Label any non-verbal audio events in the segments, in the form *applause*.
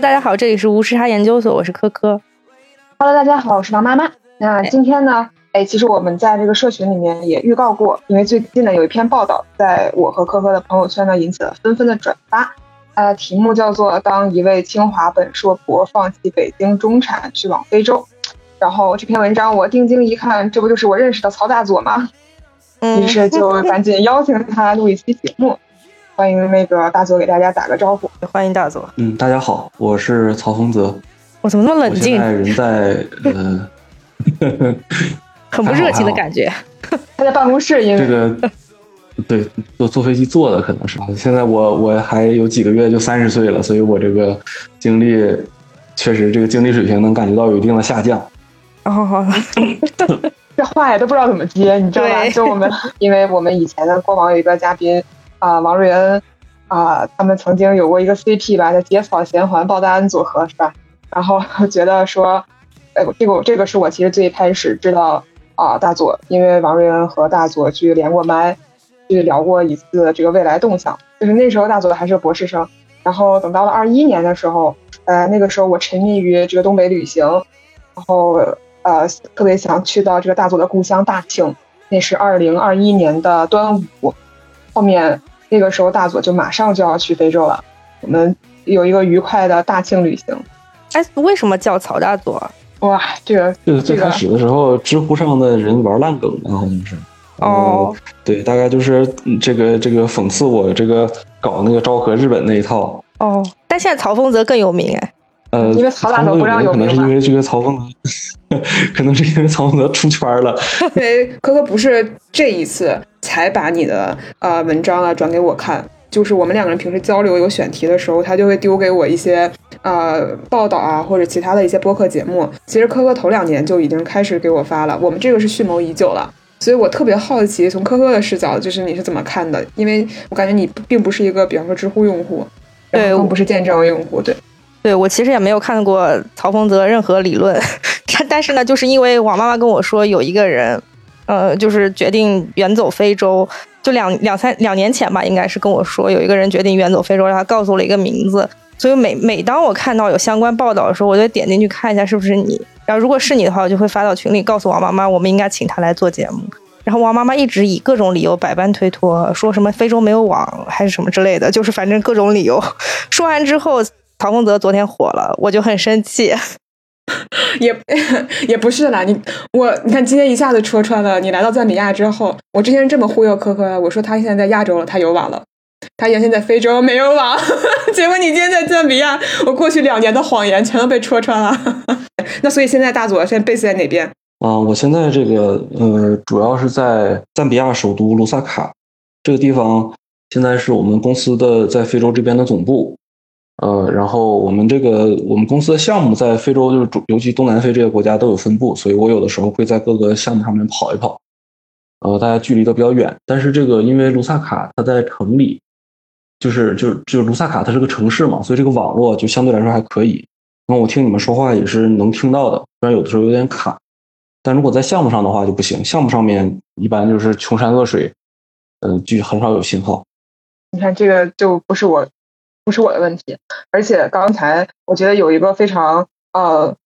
Hello，大家好，这里是无时差研究所，我是科科。Hello，大家好，我是王妈妈。那今天呢，哎，其实我们在这个社群里面也预告过，因为最近呢有一篇报道，在我和科科的朋友圈呢引起了纷纷的转发。呃，题目叫做《当一位清华本硕博放弃北京中产去往非洲》。然后这篇文章我定睛一看，这不就是我认识的曹大佐吗？于是就赶紧邀请他录一期节目。欢迎那个大佐给大家打个招呼。欢迎大佐。嗯，大家好，我是曹洪泽。我怎么那么冷静？现在人在 *laughs* 呃，很不热情的感觉。他在办公室，因为这个对坐坐飞机坐的可能是。现在我我还有几个月就三十岁了，所以我这个经历确实这个精力水平能感觉到有一定的下降。哦，*laughs* 这话也都不知道怎么接，你知道吧？就我们，因为我们以前的过往有一个嘉宾。啊，王瑞恩，啊，他们曾经有过一个 CP 吧，叫《结草衔环》鲍丹恩组合，是吧？然后觉得说，哎，这个这个是我其实最开始知道啊，大佐，因为王瑞恩和大佐去连过麦，去聊过一次这个未来动向，就是那时候大佐还是博士生。然后等到了二一年的时候，呃，那个时候我沉迷于这个东北旅行，然后呃，特别想去到这个大佐的故乡大庆，那是二零二一年的端午，后面。那个时候，大佐就马上就要去非洲了。我们有一个愉快的大庆旅行。哎，为什么叫曹大佐？哇，这个就是最开始的时候，知乎上的人玩烂梗了，好像是。哦。对，大概就是这个这个讽刺我这个搞那个昭和日本那一套。哦。但现在曹丰泽更有名哎。呃，因为曹大头不让有名可能是因为这个曹丰泽，可能是因为曹丰泽出圈了。*laughs* 因为科科不是这一次才把你的呃文章啊转给我看，就是我们两个人平时交流有选题的时候，他就会丢给我一些呃报道啊或者其他的一些播客节目。其实科科头两年就已经开始给我发了，我们这个是蓄谋已久了，所以我特别好奇，从科科的视角，就是你是怎么看的？因为我感觉你并不是一个，比方说知乎用户，对，更不是见证用户，对。对我其实也没有看过曹丰泽任何理论，*laughs* 但但是呢，就是因为王妈妈跟我说有一个人，呃，就是决定远走非洲，就两两三两年前吧，应该是跟我说有一个人决定远走非洲，然后告诉了一个名字，所以每每当我看到有相关报道的时候，我就点进去看一下是不是你，然后如果是你的话，我就会发到群里告诉王妈妈，我们应该请他来做节目，然后王妈妈一直以各种理由百般推脱，说什么非洲没有网还是什么之类的，就是反正各种理由，说完之后。曹丰泽昨天火了，我就很生气。*laughs* 也 *laughs* 也不是啦，你我你看今天一下子戳穿了。你来到赞比亚之后，我之前这么忽悠科科，我说他现在在亚洲了，他有网了。他原先在非洲没有网，*laughs* 结果你今天在赞比亚，我过去两年的谎言全都被戳穿了。那所以现在大佐现在 base 在哪边？啊，我现在这个呃，主要是在赞比亚首都卢萨卡这个地方，现在是我们公司的在非洲这边的总部。呃，然后我们这个我们公司的项目在非洲，就是主，尤其东南非这些国家都有分布，所以我有的时候会在各个项目上面跑一跑。呃，大家距离都比较远，但是这个因为卢萨卡它在城里，就是就是就卢萨卡它是个城市嘛，所以这个网络就相对来说还可以。那我听你们说话也是能听到的，虽然有的时候有点卡，但如果在项目上的话就不行，项目上面一般就是穷山恶水，嗯，就很少有信号。你看这个就不是我。不是我的问题，而且刚才我觉得有一个非常呃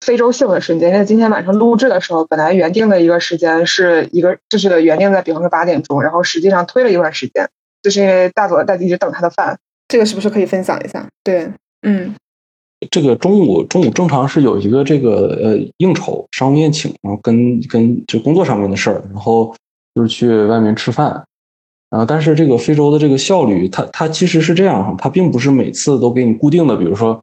非洲性的瞬间，因为今天晚上录制的时候，本来原定的一个时间是一个，就是原定在比方说八点钟，然后实际上推了一段时间，就是因为大佐在一直等他的饭，这个是不是可以分享一下？对，嗯，这个中午中午正常是有一个这个呃应酬商务宴请，然后跟跟就工作上面的事儿，然后就是去外面吃饭。啊，但是这个非洲的这个效率，它它其实是这样，它并不是每次都给你固定的，比如说，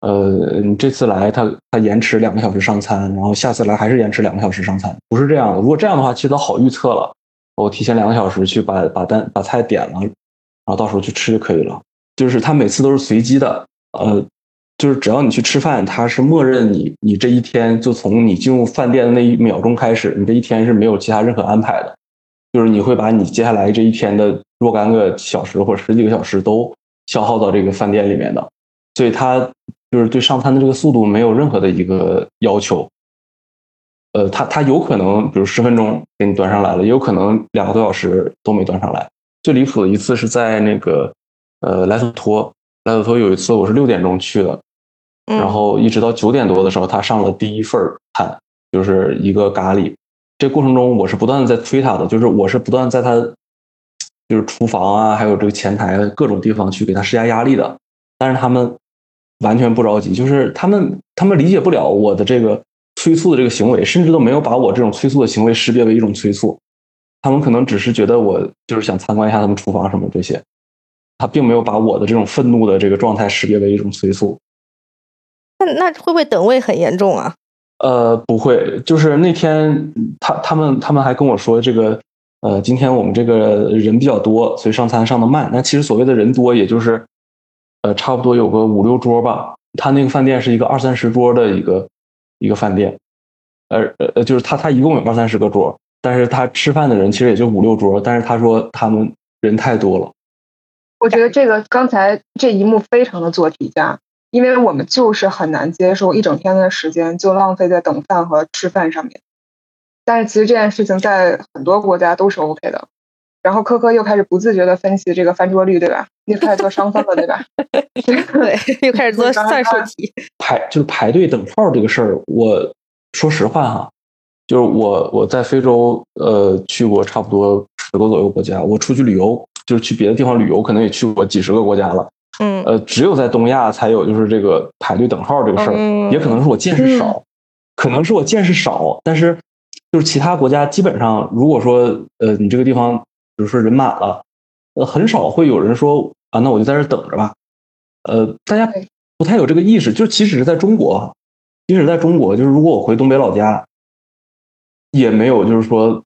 呃，你这次来，它它延迟两个小时上餐，然后下次来还是延迟两个小时上餐，不是这样的。如果这样的话，其实都好预测了，我提前两个小时去把把单把菜点了，然后到时候去吃就可以了。就是它每次都是随机的，呃，就是只要你去吃饭，它是默认你你这一天就从你进入饭店的那一秒钟开始，你这一天是没有其他任何安排的。就是你会把你接下来这一天的若干个小时或者十几个小时都消耗到这个饭店里面的，所以它就是对上餐的这个速度没有任何的一个要求。呃，它它有可能比如十分钟给你端上来了，也有可能两个多小时都没端上来。最离谱的一次是在那个呃莱索托，莱索托有一次我是六点钟去的，嗯然后一直到九点多的时候，他上了第一份儿餐，就是一个咖喱。这过程中我是不断的在催他的，就是我是不断在他就是厨房啊，还有这个前台各种地方去给他施加压力的。但是他们完全不着急，就是他们他们理解不了我的这个催促的这个行为，甚至都没有把我这种催促的行为识别为一种催促。他们可能只是觉得我就是想参观一下他们厨房什么这些，他并没有把我的这种愤怒的这个状态识别为一种催促。那那会不会等位很严重啊？呃，不会，就是那天他他们他们还跟我说这个，呃，今天我们这个人比较多，所以上餐上的慢。那其实所谓的人多，也就是，呃，差不多有个五六桌吧。他那个饭店是一个二三十桌的一个一个饭店，呃呃，就是他他一共有二三十个桌，但是他吃饭的人其实也就五六桌，但是他说他们人太多了。我觉得这个刚才这一幕非常的做题家，因为我们就是很难接受一整天的时间就浪费在等饭和吃饭上面。但是其实这件事情在很多国家都是 OK 的。然后科科又开始不自觉的分析这个翻桌率，对吧？又开始做商分了，对吧？*laughs* 对，又开始做算术题。*laughs* 排就是排队等号这个事儿，我说实话哈，就是我我在非洲呃去过差不多十个左右国家，我出去旅游就是去别的地方旅游，可能也去过几十个国家了。嗯。呃，只有在东亚才有就是这个排队等号这个事儿，嗯也可能是我见识少，可能是我见识少，但是就是其他国家基本上，如果说呃你这个地方比如说人满了，呃很少会有人说啊，那我就在这等着吧。呃，大家不太有这个意识，就即使是在中国，即使在中国，就是如果我回东北老家，也没有就是说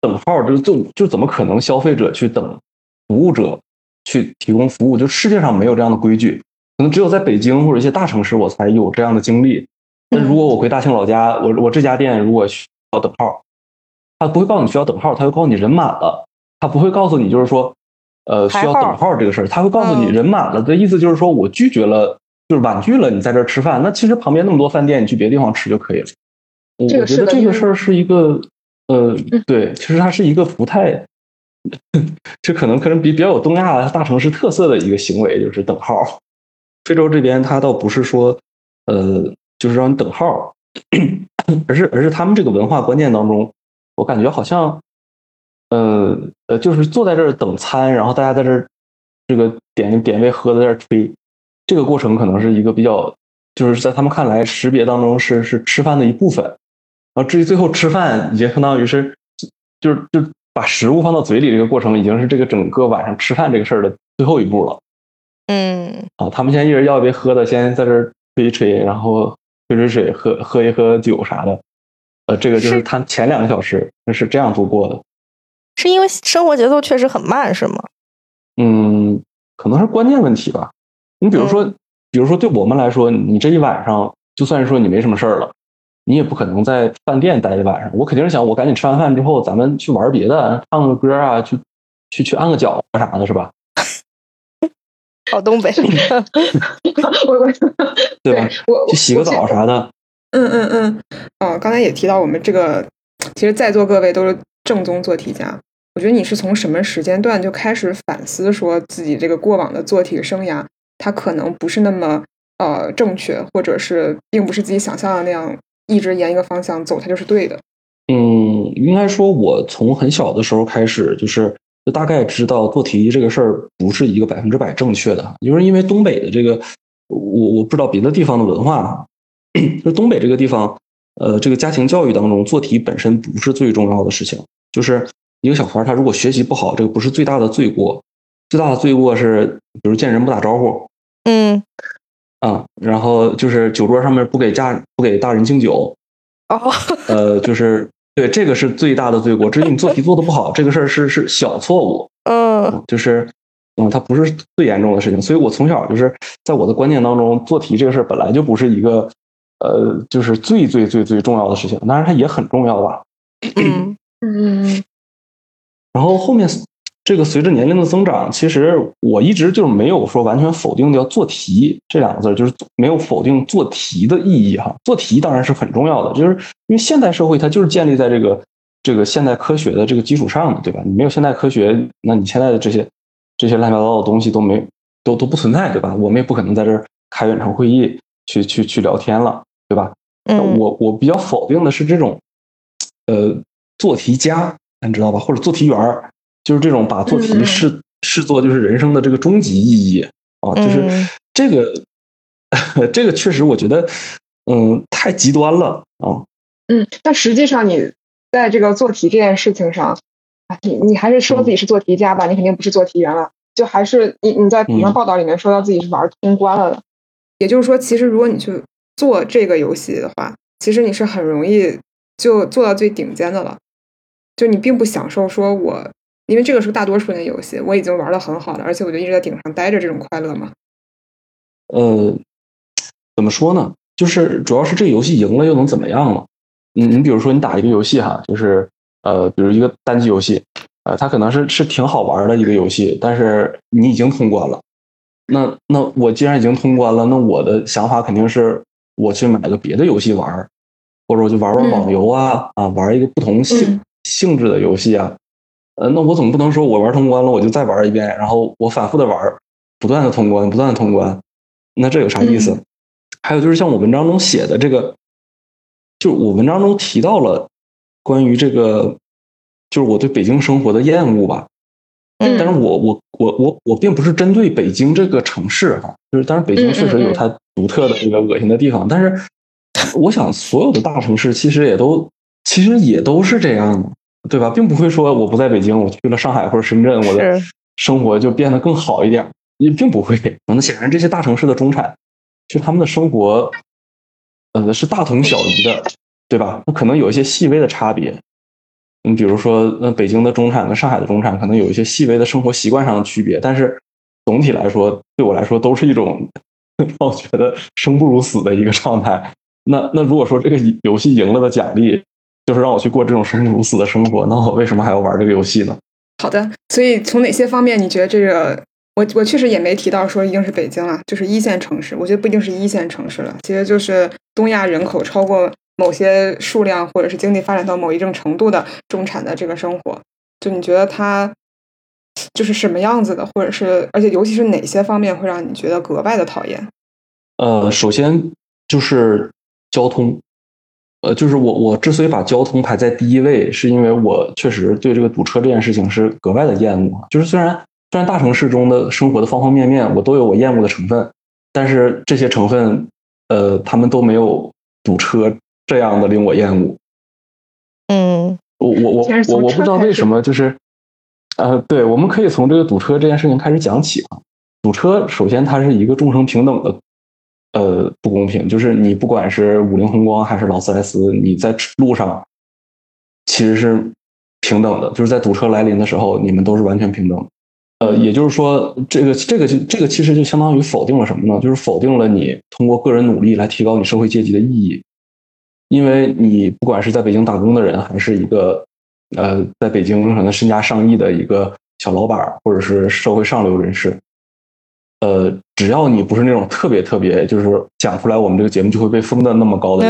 等号，就就就怎么可能消费者去等服务者去提供服务？就世界上没有这样的规矩，可能只有在北京或者一些大城市我才有这样的经历。那如果我回大庆老家，我我这家店如果需要等号，他不会告诉你需要等号，他会告诉你人满了，他不会告诉你就是说，呃，需要等号这个事儿，他会告诉你嗯人满了的意思就是说我拒绝了，就是婉拒了你在这儿吃饭。那其实旁边那么多饭店，你去别的地方吃就可以了。我觉得这个事儿是一个，呃嗯，对，其实它是一个不太，*laughs* 这可能可能比比较有东亚大城市特色的一个行为，就是等号。非洲这边它倒不是说，呃，就是让你等号，*coughs* 而是而是他们这个文化观念当中，我感觉好像，呃呃，就是坐在这儿等餐，然后大家在这儿这个点点位喝在这儿吹，这个过程可能是一个比较，就是在他们看来识别当中是是吃饭的一部分，然后至于最后吃饭，已经相当于是就是就把食物放到嘴里这个过程，已经是这个整个晚上吃饭这个事儿的最后一步了。嗯啊，他们先一人要一杯喝的，先在这儿吹一吹，然后吹吹水，喝喝一喝酒啥的。呃，这个就是是他前两个小时是这样度过的。是因为生活节奏确实很慢，是吗？嗯，可能是观念问题吧。你比如说，比如说对我们来说，你这一晚上，就算是说你没什么事儿了，你也不可能在饭店待一晚上。我肯定是想，我赶紧吃完饭之后，咱们去玩别的，唱个歌啊，去去去按个脚啊啥的，是吧？*laughs* 好东北。我我对吧？*laughs* 我去洗个澡啥的。嗯嗯嗯，哦，刚才也提到我们这个，其实在座各位都是正宗做题家。我觉得你是从什么时间段就开始反思，说自己这个过往的做题生涯，它可能不是那么呃正确，或者是并不是自己想象的那样，一直沿一个方向走，它就是对的。嗯，应该说，我从很小的时候开始，就是就大概知道做题这个事儿不是一个百分之百正确的，就是因为东北的这个，我我不知道别的地方的文化啊，*coughs* 就东北这个地方，呃，这个家庭教育当中做题本身不是最重要的事情，就是一个小孩儿他如果学习不好，这个不是最大的罪过，最大的罪过是比如见人不打招呼。嗯，啊，然后就是酒桌上面不给家不给大人敬酒，哦，*laughs* 呃，就是对这个是最大的罪过。至于你做题做的不好，这个事儿是是小错误，嗯就是嗯，它不是最严重的事情。所以我从小就是在我的观念当中，做题这个事儿本来就不是一个呃，就是最最最最重要的事情。当然它也很重要吧。嗯嗯然后后面这个随着年龄的增长，其实我一直就是没有说完全否定掉做题这两个字，就是没有否定做题的意义哈。做题当然是很重要的，就是因为现代社会它就是建立在这个这个现代科学的这个基础上的，对吧？你没有现代科学，那你现在的这些这些乱七八糟的东西都没都都不存在，对吧？我们也不可能在这儿开远程会议去去去聊天了，对吧？嗯，我我比较否定的是这种，呃，做题家，你知道吧？或者做题员儿，就是这种把做题嗯视视作就是人生的这个终极意义啊，就是嗯这个 *laughs* 这个确实我觉得，嗯，太极端了啊。嗯，但实际上你在这个做题这件事情上，啊，你你还是说自己是做题家吧，你肯定不是做题员了，就还是你你在嗯评论报道里面说到自己是玩通关了的。也就是说，其实如果你去做这个游戏的话，其实你是很容易就做到最顶尖的了。就你并不享受说我，因为这个是大多数人的游戏，我已经玩的很好了，而且我就一直在顶上待着这种快乐嘛。呃，怎么说呢？就是主要是这个游戏赢了又能怎么样呢？你你比如说你打一个游戏哈，就是呃，比如一个单机游戏，呃，它可能是是挺好玩的一个游戏，但是你已经通关了。那那我既然已经通关了，那我的想法肯定是我去买个别的游戏玩，或者我就玩玩网游啊、啊，玩一个不同性、嗯性质的游戏啊。呃，那我总不能说我玩通关了，我就再玩一遍，然后我反复的玩，不断的通关，不断的通关，那这有啥意思？嗯还有就是像我文章中写的这个，就是我文章中提到了关于这个，就是我对北京生活的厌恶吧。嗯但是我我我我我并不是针对北京这个城市哈，就是当然北京确实有它独特的这个恶心的地方，但是我想所有的大城市其实也都其实也都是这样的，对吧？并不会说我不在北京，我去了上海或者深圳，我的生活就变得更好一点，也并不会。那显然这些大城市的中产，其实他们的生活，呃，是大同小异的，对吧？那可能有一些细微的差别。你比如说，那北京的中产跟上海的中产可能有一些细微的生活习惯上的区别，但是总体来说，对我来说都是一种让我觉得生不如死的一个状态。那那如果说这个游戏赢了的奖励就是让我去过这种生不如死的生活，那我为什么还要玩这个游戏呢？好的，所以从哪些方面你觉得这个？我我确实也没提到说一定是北京了，就是一线城市，我觉得不一定是一线城市了，其实就是东亚人口超过某些数量，或者是经济发展到某一定程度的中产的这个生活。就你觉得它就是什么样子的，或者是而且尤其是哪些方面会让你觉得格外的讨厌？呃，首先就是交通，呃，就是我我之所以把交通排在第一位，是因为我确实对这个堵车这件事情是格外的厌恶。就是虽然虽然大城市中的生活的方方面面，我都有我厌恶的成分，但是这些成分，呃，他们都没有堵车这样的令我厌恶。嗯我我我我我不知道为什么，就是，呃，对，我们可以从这个堵车这件事情开始讲起啊。堵车首先它是一个众生平等的，呃，不公平，就是你不管是五菱宏光还是劳斯莱斯，你在路上其实是平等的，就是在堵车来临的时候，你们都是完全平等的。呃，也就是说，这个这个就这个其实就相当于否定了什么呢？就是否定了你通过个人努力来提高你社会阶级的意义。因为你不管是在北京打工的人，还是一个呃在北京可能身家上亿的一个小老板，或者是社会上流人士，呃，只要你不是那种特别特别，就是讲出来我们这个节目就会被封的那么高的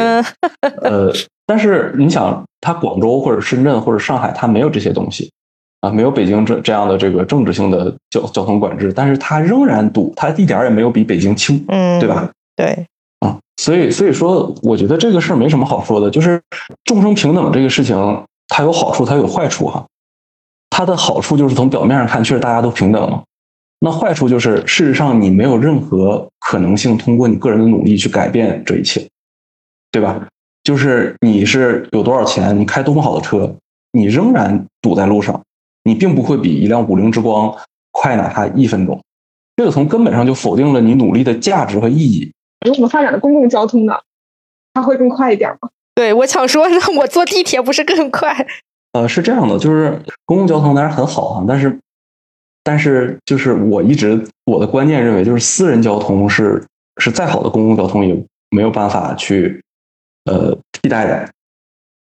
呃，但是你想，他广州或者深圳或者上海，他没有这些东西啊，没有北京这这样的这个政治性的交交通管制，但是他仍然堵，他一点也没有比北京轻，嗯，对吧？？对，啊，所以所以说，我觉得这个事儿没什么好说的，就是众生平等这个事情，它有好处，它有坏处哈。它的好处就是从表面上看，确实大家都平等了。那坏处就是，事实上你没有任何可能性通过你个人的努力去改变这一切，对吧？就是你是有多少钱，你开多么好的车，你仍然堵在路上，你并不会比一辆五菱之光快哪怕一分钟。这个从根本上就否定了你努力的价值和意义。如果我们发展的公共交通呢，它会更快一点吗？对，我想说，那我坐地铁不是更快？呃，是这样的，就是公共交通当然很好啊，但是，但是就是我一直我的观念认为，就是私人交通是是再好的公共交通也没有办法去呃替代的。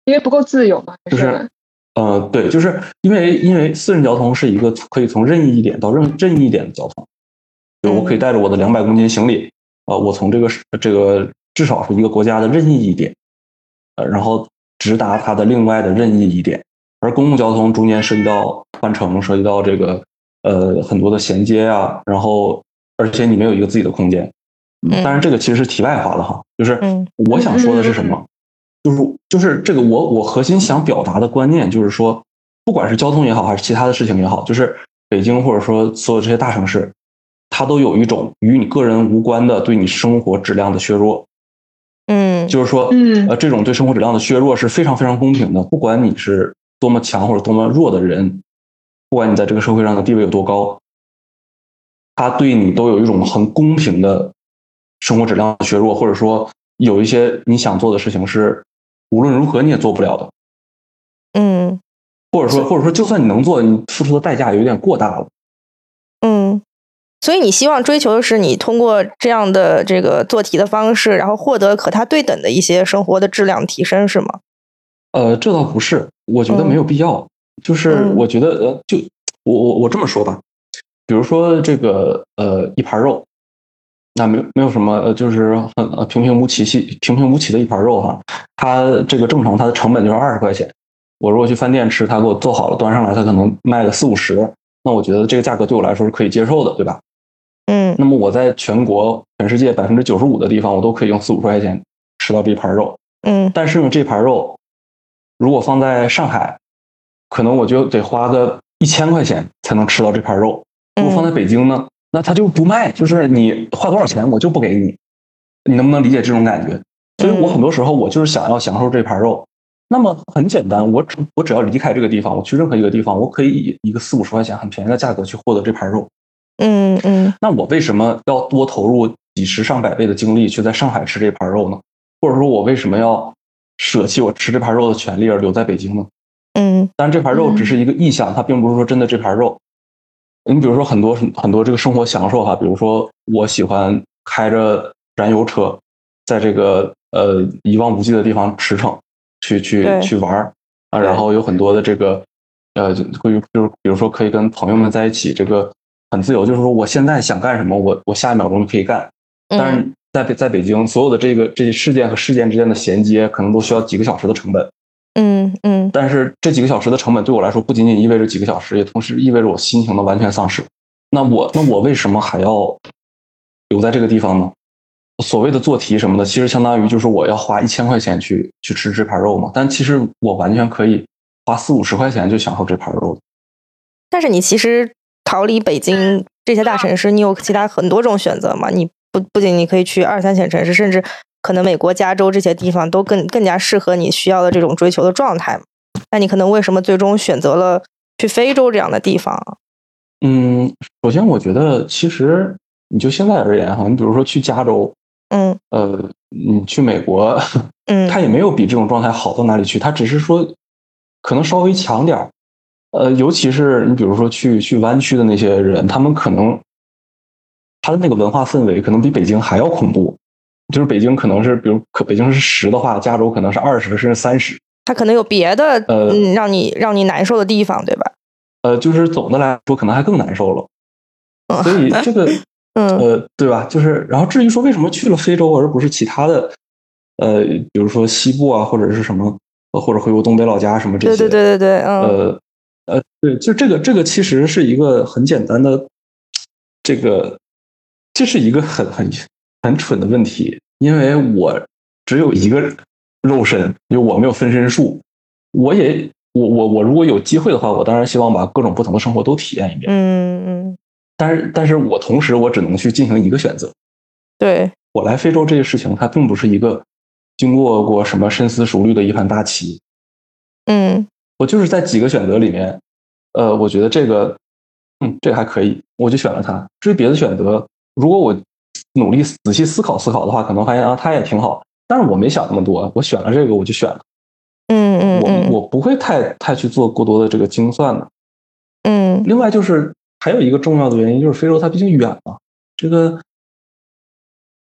因为不够自由嘛，就是呃，对，就是因为因为私人交通是一个可以从任意一点到任任意一点的交通，就我可以带着我的两百公斤行李，呃，我从这个这个至少是一个国家的任意一点，呃，然后直达它的另外的任意一点。而公共交通中间涉及到换乘，涉及到这个呃很多的衔接啊，然后而且你没有一个自己的空间。嗯。当然，这个其实是题外话了哈，就是嗯。我想说的是什么，就是就是这个我我核心想表达的观念就是说，不管是交通也好，还是其他的事情也好，就是北京或者说所有这些大城市，它都有一种与你个人无关的对你生活质量的削弱。嗯。就是说，嗯。呃，这种对生活质量的削弱是非常非常公平的，不管你是多么强或者多么弱的人，不管你在这个社会上的地位有多高，他对你都有一种很公平的生活质量的削弱，或者说有一些你想做的事情是无论如何你也做不了的，嗯或者说或者说就算你能做，你付出的代价有点过大了。嗯，所以你希望追求的是你通过这样的这个做题的方式，然后获得和他对等的一些生活的质量提升，是吗？呃，这倒不是，我觉得嗯没有必要。就是嗯我觉得，呃，就我我我这么说吧，比如说这个呃一盘肉，那没有没有什么，呃，就是很呃平平无奇细平平无奇的一盘肉哈，它这个正常它的成本就是二十块钱。我如果去饭店吃，他给我做好了端上来，他可能卖个四五十，那我觉得这个价格对我来说是可以接受的，对吧？嗯那么我在全国全世界百分之九十五的地方，我都可以用四五十块钱吃到这一盘肉。嗯但是呢，这盘肉如果放在上海，可能我就得花个一千块钱才能吃到这盘肉。如果放在北京呢，那他就不卖，就是你花多少钱我就不给你。你能不能理解这种感觉？所以我很多时候我就是想要享受这盘肉。那么很简单，我只我只要离开这个地方，我去任何一个地方，我可以以一个四五十块钱很便宜的价格去获得这盘肉。嗯嗯那我为什么要多投入几十上百倍的精力去在上海吃这盘肉呢？或者说，我为什么要舍弃我吃这盘肉的权利而留在北京呢？嗯但这盘肉只是一个意向，它并不是说真的这盘肉。你比如说很多很多这个生活享受哈，比如说我喜欢开着燃油车，在这个呃一望无际的地方驰骋，去去去玩儿啊，然后有很多的这个呃，就会就是比如说可以跟朋友们在一起，这个很自由，就是说我现在想干什么，我我下一秒钟就可以干。但是嗯在北在北京，所有的这个这些事件和事件之间的衔接，可能都需要几个小时的成本。嗯嗯但是这几个小时的成本对我来说，不仅仅意味着几个小时，也同时意味着我心情的完全丧失。那我那我为什么还要留在这个地方呢？所谓的做题什么的，其实相当于就是我要花一千块钱去去吃这盘肉嘛。但其实我完全可以花四五十块钱就享受这盘肉。但是你其实逃离北京这些大城市，你有其他很多种选择嘛？你不不仅你可以去二三线城市，甚至可能美国加州这些地方都更更加适合你需要的这种追求的状态嘛。那你可能为什么最终选择了去非洲这样的地方？嗯，首先我觉得其实你就现在而言哈，你比如说去加州，嗯呃，你去美国，*laughs* 嗯它也没有比这种状态好到哪里去，它只是说可能稍微强点儿。呃，尤其是你比如说去去湾区的那些人，他们可能他的那个文化氛围可能比北京还要恐怖。就是北京可能是，比如可北京是十的话，加州可能是二十甚至三十。它可能有别的呃嗯让你让你难受的地方，对吧？呃，就是总的来说，可能还更难受了。嗯所以这个 *laughs* 嗯呃，对吧？就是，然后至于说为什么去了非洲而不是其他的，呃，比如说西部啊，或者是什么，呃或者回我东北老家什么这对些，对对对对，嗯呃呃，对，就这个这个其实是一个很简单的，这个这是一个很很很蠢的问题，因为我只有一个肉身，就我没有分身术，我也我我我如果有机会的话，我当然希望把各种不同的生活都体验一遍，嗯嗯，但是但是我同时我只能去进行一个选择，对，我来非洲这个事情，它并不是一个经过过什么深思熟虑的一盘大棋，嗯。我就是在几个选择里面，呃，我觉得这个，嗯，这个还可以，我就选了它。至于别的选择，如果我努力仔细思考思考的话，可能发现啊，它也挺好。但是我没想那么多，我选了这个，我就选了。嗯嗯我嗯我不会太太去做过多的这个精算的。嗯另外就是还有一个重要的原因，就是非洲它毕竟远嘛。这个，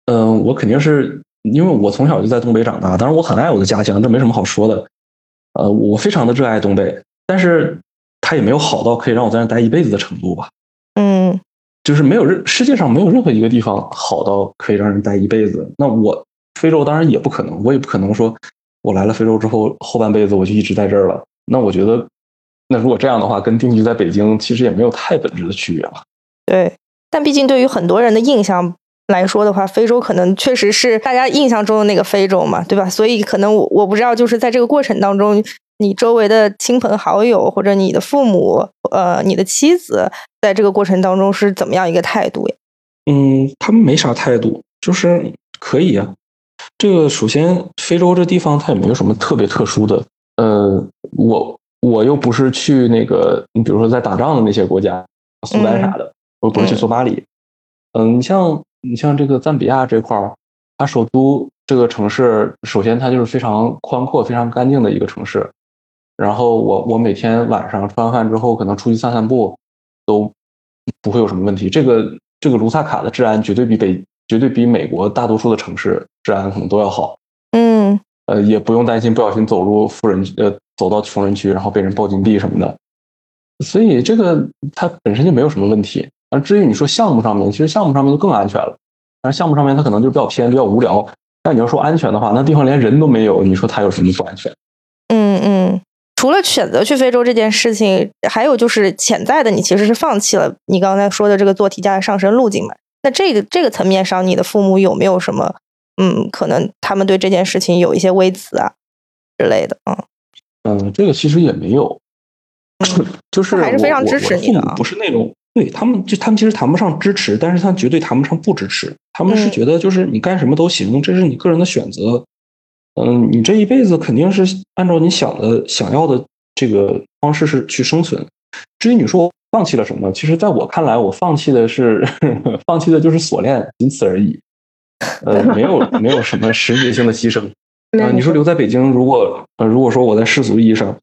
嗯、我肯定是因为我从小就在东北长大，当然我很爱我的家乡，这没什么好说的。呃，我非常的热爱东北，但是它也没有好到可以让我在那待一辈子的程度吧。就是没有任世界上没有任何一个地方好到可以让人待一辈子。那我非洲当然也不可能，我也不可能说我来了非洲之后后半辈子我就一直在这儿了。那我觉得，那如果这样的话，跟定居在北京其实也没有太本质的区别了。对，但毕竟对于很多人的印象来说的话，非洲可能确实是大家印象中的那个非洲嘛，对吧？所以可能我我不知道，就是在这个过程当中，你周围的亲朋好友或者你的父母，呃，你的妻子，在这个过程当中是怎么样一个态度呀？嗯，他们没啥态度，就是可以啊。这个首先，非洲这地方它也没有什么特别特殊的。呃，我我又不是去那个，你比如说在打仗的那些国家，苏丹啥的，我不是去索马里。嗯，你像你像这个赞比亚这块儿，它首都这个城市，首先它就是非常宽阔、非常干净的一个城市。然后我我每天晚上吃完饭之后，可能出去散散步，都不会有什么问题。这个这个卢萨卡的治安绝对比北绝对比美国大多数的城市治安可能都要好。嗯，呃，也不用担心不小心走入富人呃走到穷人区，然后被人抱金币什么的。所以这个它本身就没有什么问题。而至于你说项目上面，其实项目上面就更安全了。但是项目上面它可能就比较偏，比较无聊。但你要说安全的话，那地方连人都没有，你说它有什么不安全？嗯嗯。除了选择去非洲这件事情，还有就是潜在的，你其实是放弃了你刚才说的这个做题家的上升路径嘛？那这个这个层面上，你的父母有没有什么嗯，可能他们对这件事情有一些微词啊之类的啊？嗯，这个其实也没有，就是还是非常支持你的，不是那种。对他们，就他们其实谈不上支持，但是他绝对谈不上不支持。他们是觉得，就是你干什么都行，这是你个人的选择。嗯，你这一辈子肯定是按照你想的、想要的这个方式是去生存。至于你说我放弃了什么，其实在我看来，我放弃的是 *laughs* 放弃的就是锁链，仅此而已。呃，没有没有什么实质性的牺牲。*laughs* 啊，你说留在北京，如果呃，如果说我在世俗意义上。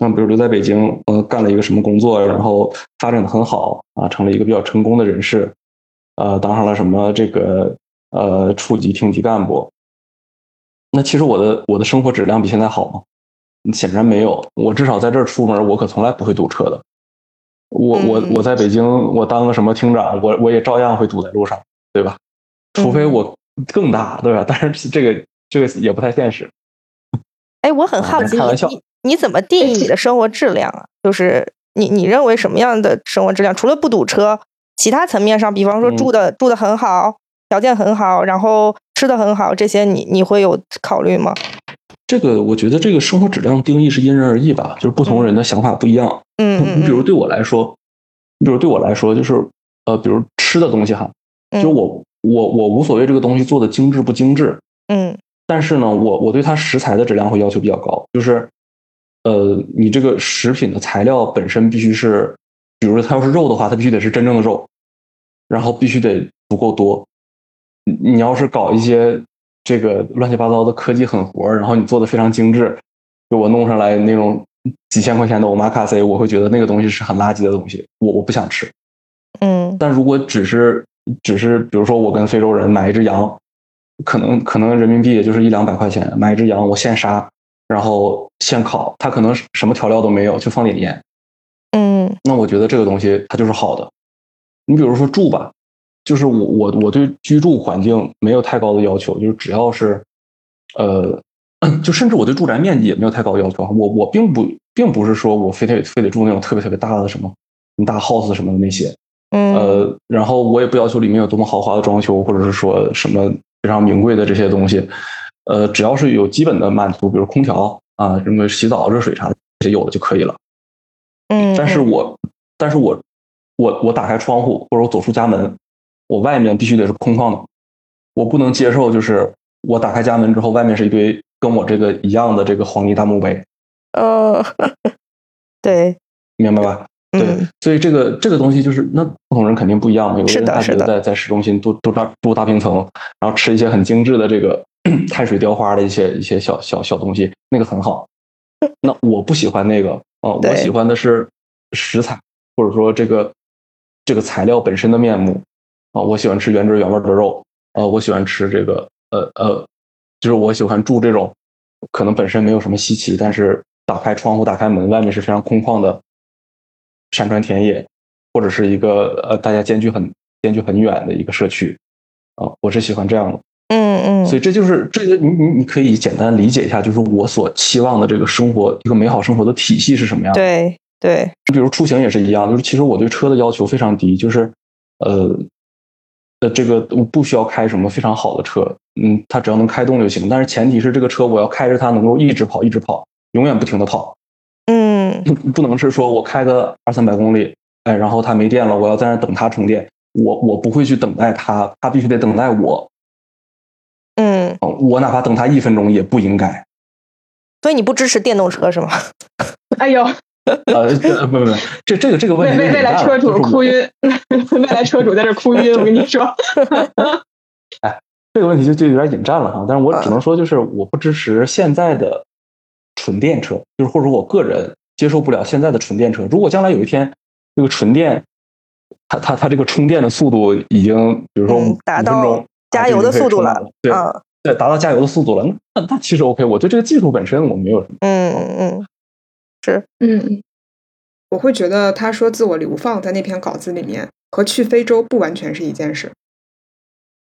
像比如留在北京，呃，干了一个什么工作，然后发展的很好啊，成了一个比较成功的人士，呃，当上了什么这个呃处级厅级干部。那其实我的我的生活质量比现在好吗？显然没有。我至少在这儿出门，我可从来不会堵车的。我我我在北京，我当个什么厅长，我我也照样会堵在路上，对吧？除非我更大，对吧？但是这个这个也不太现实。哎，我很好奇，开玩笑。你怎么定义你的生活质量啊？就是你你认为什么样的生活质量？除了不堵车，其他层面上，比方说住的住的很好，条件很好，然后吃的很好，这些你你会有考虑吗？这个我觉得这个生活质量定义是因人而异吧，就是不同人的想法不一样。嗯你比如对我来说，你比如对我来说，就是呃，比如吃的东西哈，就我我我无所谓这个东西做的精致不精致，嗯，但是呢，我我对它食材的质量会要求比较高，就是。呃，你这个食品的材料本身必须是，比如说它要是肉的话，它必须得是真正的肉，然后必须得足够多。你要是搞一些这个乱七八糟的科技狠活，然后你做的非常精致，给我弄上来那种几千块钱的欧玛卡西，我会觉得那个东西是很垃圾的东西，我我不想吃。嗯，但如果只是只是比如说我跟非洲人买一只羊，可能可能人民币也就是一两百块钱买一只羊，我现杀。然后现烤，它可能什么调料都没有，就放点盐。嗯，那我觉得这个东西它就是好的。你比如说住吧，就是我我我对居住环境没有太高的要求，就是只要是，呃，*coughs* 就甚至我对住宅面积也没有太高要求。我我并不并不是说我非得非得住那种特别特别大的什么大 house 什么的那些。嗯，呃，然后我也不要求里面有多么豪华的装修，或者是说什么非常名贵的这些东西。呃，只要是有基本的满足，比如空调啊，什么洗澡、热水啥的，这些有了就可以了。嗯，但是我，但是我，我我打开窗户或者我走出家门，我外面必须得是空旷的，我不能接受就是我打开家门之后，外面是一堆跟我这个一样的这个黄泥大墓碑。呃，*laughs* 对，明白吧？对，所以这个这个东西就是那不同人肯定不一样嘛。有的人他觉得在在市中心住住大住大平层，然后吃一些很精致的这个。*clears throat* 碳水雕花的一些一些小小小东西，那个很好。那我不喜欢那个啊，我喜欢的是食材，或者说这个这个材料本身的面目啊。我喜欢吃原汁原味的肉啊，我喜欢吃这个呃呃，就是我喜欢住这种可能本身没有什么稀奇，但是打开窗户打开门，外面是非常空旷的山川田野，或者是一个呃大家间距很间距很远的一个社区啊，我是喜欢这样的。嗯嗯，所以这就是这个，你你你可以简单理解一下，就是我所期望的这个生活，一个美好生活的体系是什么样的？对对，比如出行也是一样，就是其实我对车的要求非常低，就是呃，呃，这个我不需要开什么非常好的车，嗯，它只要能开动就行。但是前提是这个车我要开着它能够一直跑，一直跑，永远不停的跑。*laughs* 嗯，不能是说我开个二三百公里，哎，然后它没电了，我要在那等它充电，我我不会去等待它，它必须得等待我。嗯，我哪怕等他一分钟也不应该。所以你不支持电动车是吗？哎呦，呃，不不不，这这个这个问题，未未来车主哭晕，未来车主在这哭晕，我跟你说。*laughs* 哎，这个问题就就有点引战了哈，但是我只能说，就是我不支持现在的纯电车，就是或者说我个人接受不了现在的纯电车。如果将来有一天这个纯电，它它它这个充电的速度已经，比如说五分钟加油的速度了，对。对，达到加油的速度了，那那其实 OK。我对这个技术本身我没有什么。嗯嗯嗯，是，嗯，我会觉得他说自我流放在那篇稿子里面和去非洲不完全是一件事，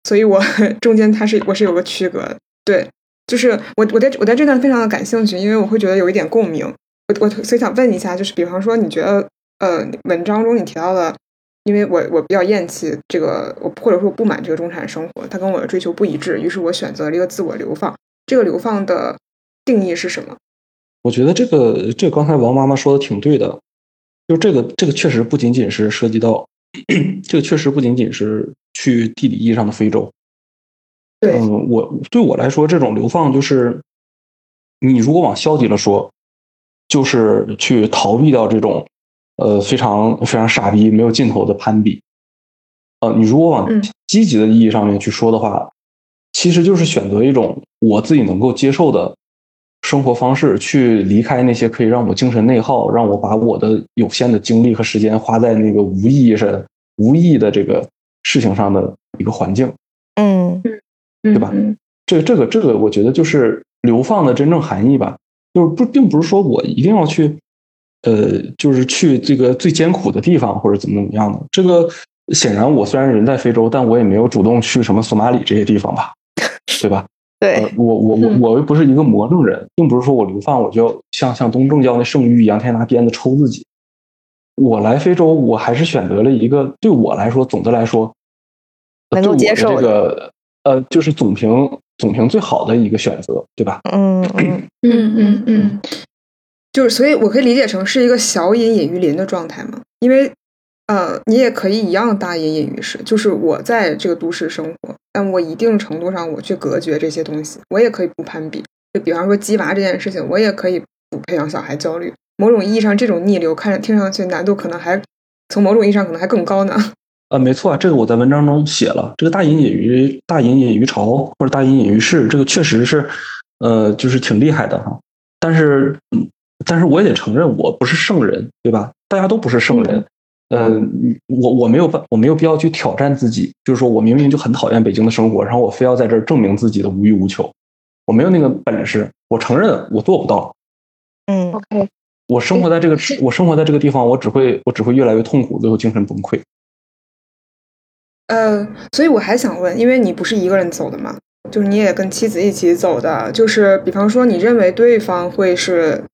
所以我中间他是我是有个区隔。对，就是我我在我在这段非常的感兴趣，因为我会觉得有一点共鸣。我我所以想问一下，就是比方说，你觉得呃文章中你提到的。因为我我比较厌弃这个，我或者说我不满这个中产生活，它跟我的追求不一致，于是我选择了一个自我流放。这个流放的定义是什么？我觉得这个这个刚才王妈妈说的挺对的，就这个这个确实不仅仅是涉及到，*clears throat* 这个确实不仅仅是去地理意义上的非洲。对，嗯，我对我来说，这种流放就是，你如果往消极了说，就是去逃避掉这种。呃，非常非常傻逼、没有尽头的攀比。呃，你如果往积极的意义上面去说的话，其实就是选择一种我自己能够接受的生活方式，去离开那些可以让我精神内耗、让我把我的有限的精力和时间花在那个无意义上、无意义的这个事情上的一个环境。嗯，对吧？这个、这个、这个，我觉得就是流放的真正含义吧。就是不，并不是说我一定要去。呃，就是去这个最艰苦的地方，或者怎么怎么样的。这个显然，我虽然人在非洲，但我也没有主动去什么索马里这些地方吧，对吧？对，我我我我又不是一个魔怔人，并不是说我流放我就像像东正教那圣域一样，天天拿鞭子抽自己。我来非洲，我还是选择了一个对我来说，总的来说能够接受这个呃，就是总评总评最好的一个选择，对吧？嗯嗯嗯嗯嗯。就是，所以我可以理解成是一个小隐隐于林的状态嘛？因为，呃，你也可以一样大隐隐于市。就是我在这个都市生活，但我一定程度上我去隔绝这些东西，我也可以不攀比。就比方说鸡娃这件事情，我也可以不培养小孩焦虑。某种意义上，这种逆流看着听上去难度可能还从某种意义上可能还更高呢。*laughs* 呃，没错，这个我在文章中写了。这个大隐隐于大隐隐于朝或者大隐隐于市，这个确实是，呃，就是挺厉害的哈。但是，嗯。但是我也得承认，我不是圣人，对吧？大家都不是圣人。嗯，我我没有办，我没有必要去挑战自己。就是说我明明就很讨厌北京的生活，然后我非要在这儿证明自己的无欲无求，我没有那个本事。我承认我做不到。嗯，OK。我生活在这个，我生活在这个地方，我只会我只会越来越痛苦，最后精神崩溃。呃，所以我还想问，因为你不是一个人走的嘛，就是你也跟妻子一起走的，就是比方说，你认为对方会是？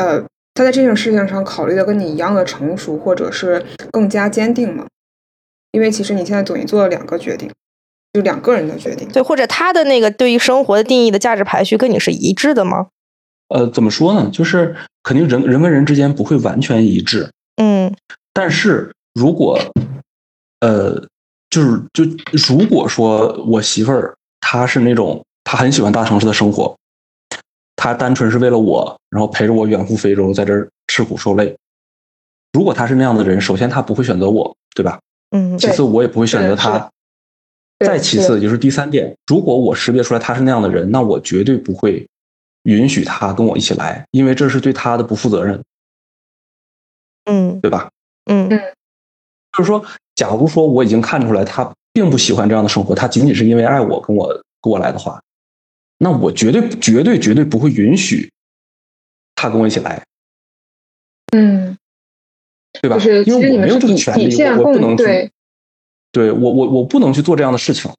呃，他在这件事情上考虑的跟你一样的成熟，或者是更加坚定吗？因为其实你现在等于做了两个决定，就两个人的决定。对，或者他的那个对于生活的定义的价值排序跟你是一致的吗？呃，怎么说呢？就是肯定人人跟人之间不会完全一致。嗯。但是如果，呃，就是就如果说我媳妇儿她是那种她很喜欢大城市的生活。他单纯是为了我，然后陪着我远赴非洲，在这儿吃苦受累。如果他是那样的人，首先他不会选择我，对吧？嗯。其次，我也不会选择他。再其次，就是第三点，如果我识别出来他是那样的人，那我绝对不会允许他跟我一起来，因为这是对他的不负责任。嗯，对吧？嗯嗯。就是说，假如说我已经看出来他并不喜欢这样的生活，他仅仅是因为爱我跟我跟我来的话。那我绝对绝对绝对不会允许他跟我一起来，嗯，对吧？就是因为我没有这个权利，我不能去，对我我我不能去做这样的事情。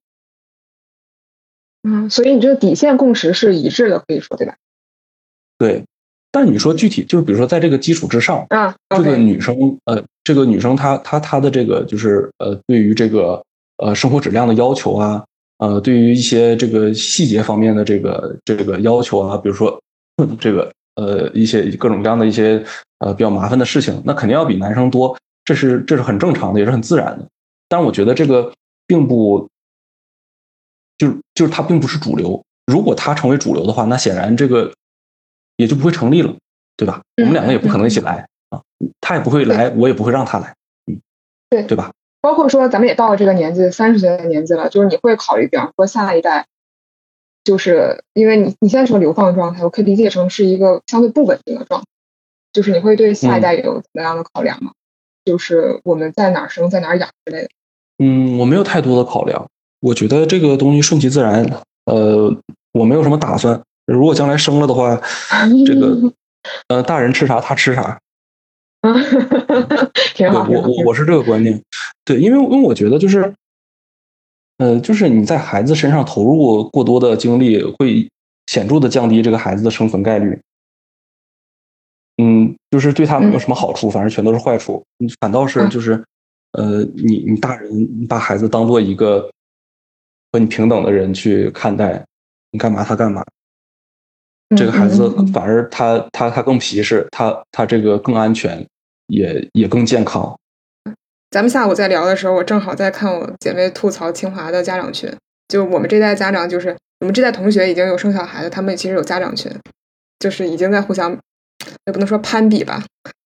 嗯，所以你这个底线共识是一致的，可以说对吧？对，但你说具体就是比如说在这个基础之上，啊，这个女生呃，这个女生她她她的这个就是呃，对于这个呃生活质量的要求啊，呃，对于一些这个细节方面的这个这个要求啊，比如说嗯这个呃一些各种各样的一些呃比较麻烦的事情，那肯定要比男生多，这是这是很正常的，也是很自然的。但是我觉得这个并不，就是就是它并不是主流。如果它成为主流的话，那显然这个也就不会成立了，对吧？我们两个也不可能一起来啊，他也不会来，我也不会让他来，嗯，对对吧？包括说咱们也到了这个年纪，三十岁的年纪了，就是你会考虑，比方说下一代，就是因为你你现在是个流放状态，我可以理解成是一个相对不稳定的状态，就是你会对下一代有怎么样的考量吗？就是我们在哪儿生，在哪儿养之类的。嗯，我没有太多的考量，我觉得这个东西顺其自然。呃，我没有什么打算。如果将来生了的话，这个 *laughs* 呃，大人吃啥他吃啥。*laughs* 挺好。我我我是这个观念。对，因为因为我觉得就是，呃，就是你在孩子身上投入过多的精力，会显著的降低这个孩子的生存概率。嗯，就是对他没有什么好处，反正全都是坏处。反倒是就是，呃，你你大人你把孩子当做一个和你平等的人去看待，你干嘛他干嘛。这个孩子反而他他他更皮实，他他这个更安全，也也更健康。咱们下午在聊的时候，我正好在看我姐妹吐槽清华的家长群，就我们这代家长，就是我们这代同学已经有生小孩的，他们其实有家长群，就是已经在互相，也不能说攀比吧，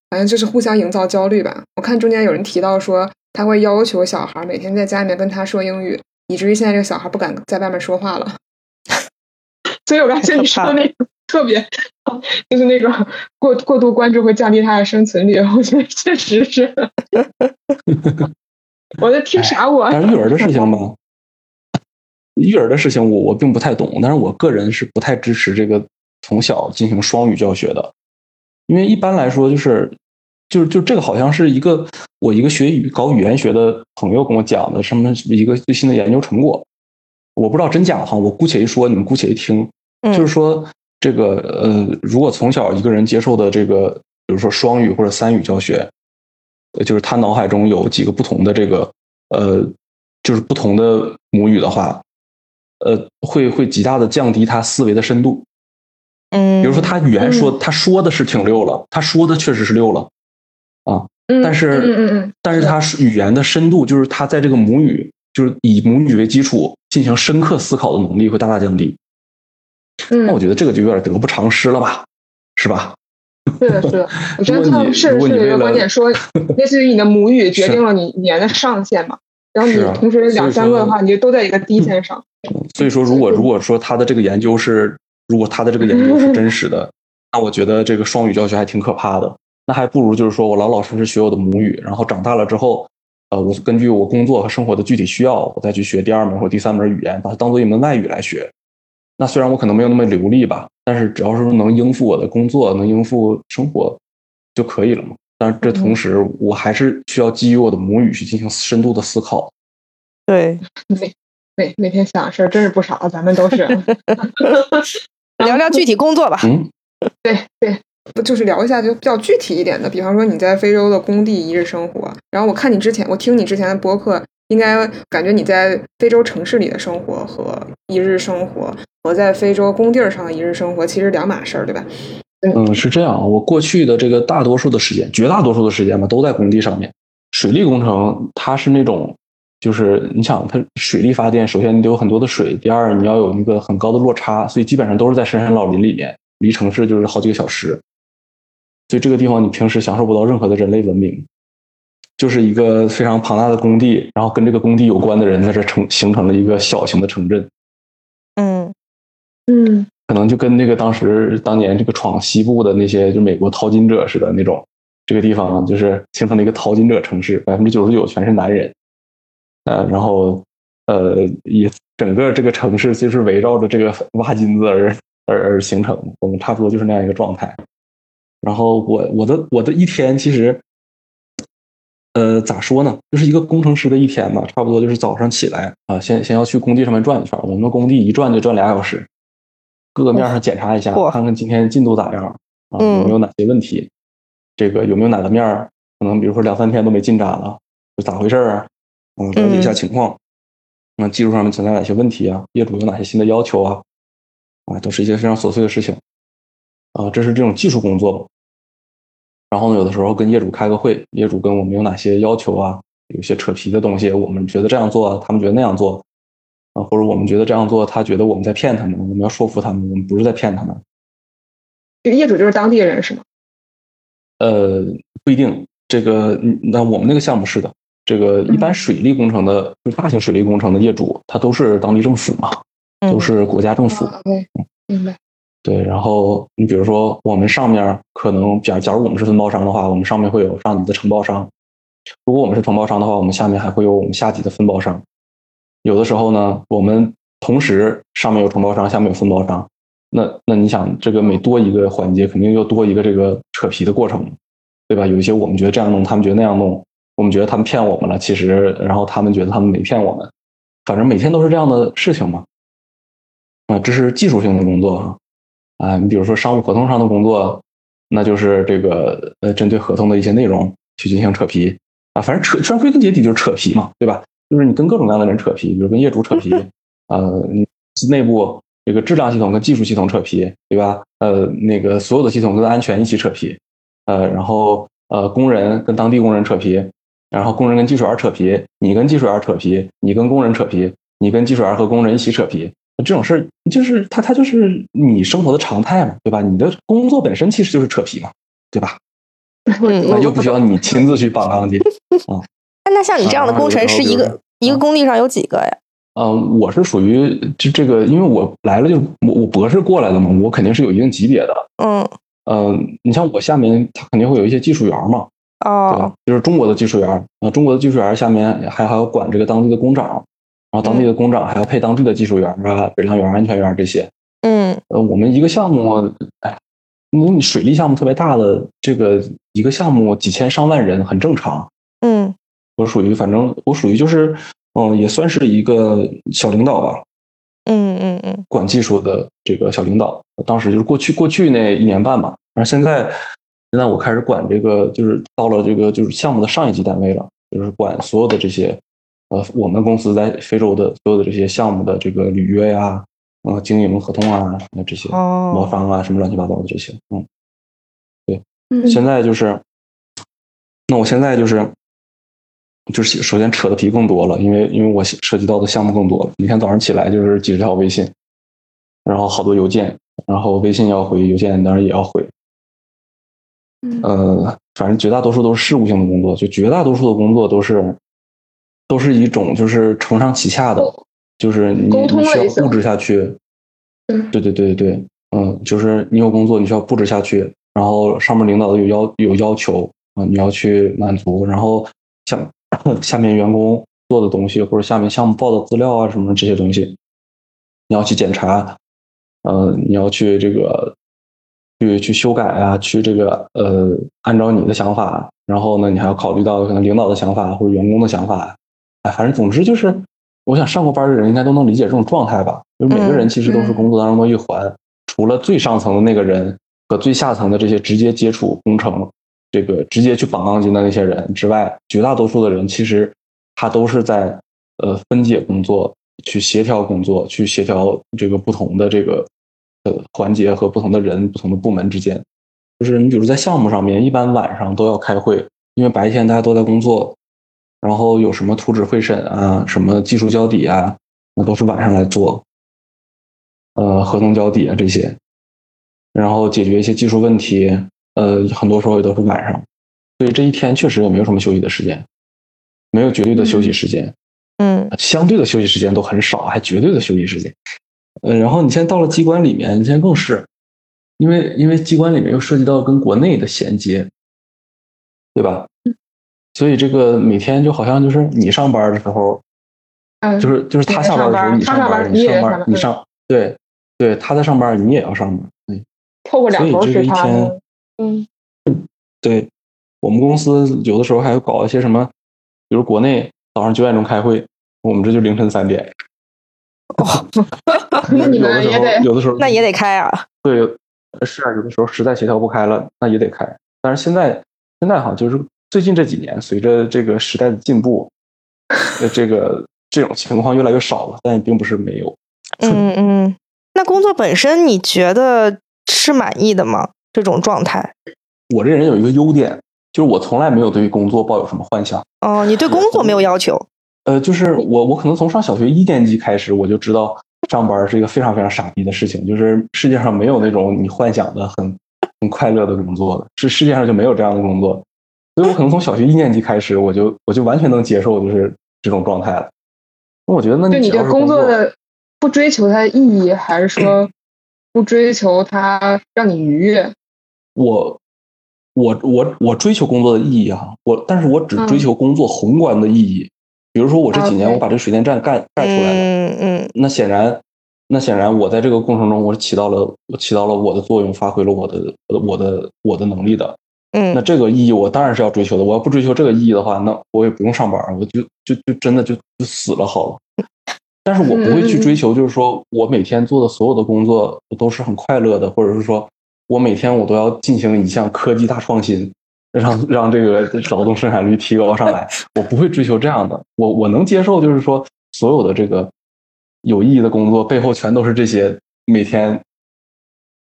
反正就是互相营造焦虑吧。我看中间有人提到说，他会要求小孩每天在家里面跟他说英语，以至于现在这个小孩不敢在外面说话了。所以我刚才你说那个特别，就是那个过过度关注会降低他的生存率，我觉得确实是。我在听啥我？但是育儿的事情吧，育儿的事情我我并不太懂，但是我个人是不太支持这个从小进行双语教学的，因为一般来说就是就就这个好像是一个我一个学语搞语言学的朋友跟我讲的什么一个最新的研究成果，我不知道真假哈，我姑且一说，你们姑且一听，就是说这个呃，如果从小一个人接受的这个，比如说双语或者三语教学。就是他脑海中有几个不同的这个呃，就是不同的母语的话，呃，会会极大的降低他思维的深度。嗯，比如说他语言说他说的是挺溜了，他说的确实是溜了啊，但是嗯嗯嗯，但是他语言的深度，就是他在这个母语，就是以母语为基础进行深刻思考的能力会大大降低。嗯那我觉得这个就有点得不偿失了吧，是吧？*laughs* 是的，是的，我觉得是是有一个观点说，类似于你的母语决定了你语言的上限嘛，然后你同时两三个的话，你就都在一个低线上。所以说，如果如果说他的这个研究是，如果他的这个研究是真实的，*laughs* 那我觉得这个双语教学还挺可怕的。那还不如就是说我老老实实学我的母语，然后长大了之后，呃，我根据我工作和生活的具体需要，我再去学第二门或第三门语言，把它当做一门外语来学。那虽然我可能没有那么流利吧，但是只要是能应付我的工作，能应付生活就可以了嘛。但是这同时，我还是需要基于我的母语去进行深度的思考。对，每每每天想的事儿真是不少，咱们都是。*laughs* 聊聊具体工作吧。嗯，*laughs* 对对，就是聊一下就比较具体一点的，比方说你在非洲的工地一日生活。然后我看你之前，我听你之前的播客。应该感觉你在非洲城市里的生活和一日生活，和在非洲工地上的一日生活其实两码事儿，对吧？嗯，是这样。我过去的这个大多数的时间，绝大多数的时间吧，都在工地上面。水利工程它是那种，就是你想，它水力发电，首先你得有很多的水，第二你要有一个很高的落差，所以基本上都是在深山老林里面，离城市就是好几个小时。所以这个地方你平时享受不到任何的人类文明。就是一个非常庞大的工地，然后跟这个工地有关的人在这成形成了一个小型的城镇。嗯，可能就跟那个当时当年这个闯西部的那些就美国淘金者似的那种，这个地方就是形成了一个淘金者城市，百分之九十九全是男人。呃，然后呃，也整个这个城市就是围绕着这个 *laughs* 挖金子而而而形成，我们差不多就是那样一个状态。然后我我的我的一天其实。呃，咋说呢？就是一个工程师的一天嘛，差不多就是早上起来啊，先先要去工地上面转一圈。我们工地一转就转俩小时，各个面上检查一下，看看今天进度咋样。啊，有没有哪些问题？这个有没有哪个面儿可能比如说两三天都没进展了，是咋回事儿啊？嗯，了解一下情况。那技术上面存在哪些问题啊？业主有哪些新的要求啊？啊，都是一些非常琐碎的事情。啊，这是这种技术工作。然后呢，有的时候跟业主开个会，业主跟我们有哪些要求啊？有些扯皮的东西，我们觉得这样做，他们觉得那样做，啊，或者我们觉得这样做，他觉得我们在骗他们，我们要说服他们，我们不是在骗他们。这个业主就是当地人是吗？呃，不一定。这个，那我们那个项目是的。这个一般水利工程的，就大型水利工程的业主，他都是当地政府嘛，都是国家政府。对，明白。对，然后你比如说，我们上面可能，假假如我们是分包商的话，我们上面会有上级的承包商；如果我们是承包商的话，我们下面还会有我们下级的分包商。有的时候呢，我们同时上面有承包商，下面有分包商，那那你想，这个每多一个环节，肯定又多一个这个扯皮的过程，对吧？有一些我们觉得这样弄，他们觉得那样弄。我们觉得他们骗我们了，其实，然后他们觉得他们没骗我们，反正每天都是这样的事情嘛。啊，这是技术性的工作啊，啊，你比如说商务合同上的工作，那就是这个呃，针对合同的一些内容去进行扯皮啊，反正扯，虽然归根结底就是扯皮嘛，对吧？就是你跟各种各样的人扯皮，比如跟业主扯皮，*laughs* 呃，你内部这个质量系统跟技术系统扯皮，对吧？呃，那个所有的系统跟安全一起扯皮，呃，然后呃，工人跟当地工人扯皮。然后工人跟技术员扯皮，你跟技术员扯皮，你跟工人扯皮，你跟技术员和工人一起扯皮，这种事儿就是他他就是你生活的常态嘛，对吧？你的工作本身其实就是扯皮嘛，对吧？*laughs* 那，又不需要你亲自去绑钢筋 *laughs* 啊。那像你这样的工程师，一个一个工地上有几个呀？嗯，我是属于就这个，因为我来了就我我博士过来的嘛，我肯定是有一定级别的。嗯嗯，你像我下面他肯定会有一些技术员嘛。哦，就是中国的技术员啊，中国的技术员下面还还要管这个当地的工长，然后当地的工长还要配当地的技术员是吧？质量员、安全员这些。嗯，呃，我们一个项目，哎，你水利项目特别大的，这个一个项目几千上万人很正常。嗯，我属于反正我属于就是，嗯，也算是一个小领导吧。嗯嗯嗯，管技术的这个小领导，当时就是过去过去那一年半吧，然后现在。现在我开始管这个，就是到了这个就是项目的上一级单位了，就是管所有的这些，呃，我们公司在非洲的所有的这些项目的这个履约呀，呃，经营合同啊，那这些毛方啊，什么乱七八糟的这些，嗯，对，现在就是，那我现在就是，就是首先扯的皮更多了，因为因为我涉及到的项目更多了，每天早上起来就是几十条微信，然后好多邮件，然后微信要回，邮件当然也要回。呃，反正绝大多数都是事务性的工作，就绝大多数的工作都是，都是一种就是承上启下的，就是你你需要布置下去。对对对对嗯，就是你有工作，你需要布置下去，然后上面领导有要有要求啊，你要去满足，然后下下面员工做的东西或者下面项目报的资料啊什么这些东西，你要去检查，呃，你要去这个。去去修改啊，去这个呃，按照你的想法，然后呢，你还要考虑到可能领导的想法或者员工的想法，哎，反正总之就是，我想上过班的人应该都能理解这种状态吧。就是每个人其实都是工作当中的一环，除了最上层的那个人和最下层的这些直接接触工程、这个直接去绑钢筋的那些人之外，绝大多数的人其实他都是在呃分解工作、去协调工作、去协调这个不同的这个。呃，环节和不同的人、不同的部门之间，就是你比如在项目上面，一般晚上都要开会，因为白天大家都在工作，然后有什么图纸会审啊、什么技术交底啊，那都是晚上来做。呃，合同交底啊这些，然后解决一些技术问题，呃，很多时候也都是晚上，所以这一天确实也没有什么休息的时间，没有绝对的休息时间，嗯，相对的休息时间都很少，还绝对的休息时间。呃，然后你现在到了机关里面，你现在更是，因为因为机关里面又涉及到跟国内的衔接，对吧？所以这个每天就好像就是你上班的时候，嗯，就是就是他下班的时候你上班，你上班你上，对对，他在上班，你也要上班，嗯。透过两头时差。嗯，对，我们公司有的时候还要搞一些什么，比如国内早上九点钟开会，我们这就凌晨三点。*laughs* 哦，那你们也得有的时候那也得开啊。对，是啊，有的时候实在协调不开了，那也得开。但是现在现在哈，就是最近这几年，随着这个时代的进步，呃，这个这种情况越来越少了，但也并不是没有。嗯嗯，那工作本身你觉得是满意的吗？这种状态？我这人有一个优点，就是我从来没有对于工作抱有什么幻想。哦，你对工作没有要求？呃，就是我我可能从上小学一年级开始，我就知道上班是一个非常非常傻逼的事情，就是世界上没有那种你幻想的很很快乐的工作的，是世界上就没有这样的工作。所以我可能从小学一年级开始，我就我就完全能接受就是这种状态了。那我觉得，那你对工作的不追求它的意义，还是说不追求它让你愉悦？我我我我追求工作的意义啊，我但是我只追求工作宏观的意义。比如说我这几年我把这水电站干干出来了，嗯嗯，那显然那显然我在这个过程中我起到了我起到了我的作用，发挥了我的我的我的能力的。嗯，那这个意义我当然是要追求的。我要不追求这个意义的话，那我也不用上班，我就就就真的就就死了好了。但是我不会去追求，就是说我每天做的所有的工作都是很快乐的，或者是说我每天我都要进行一项科技大创新，让让这个劳动生产率提高上来。*laughs* 我不会追求这样的。我我能接受，就是说所有的这个有意义的工作背后全都是这些每天。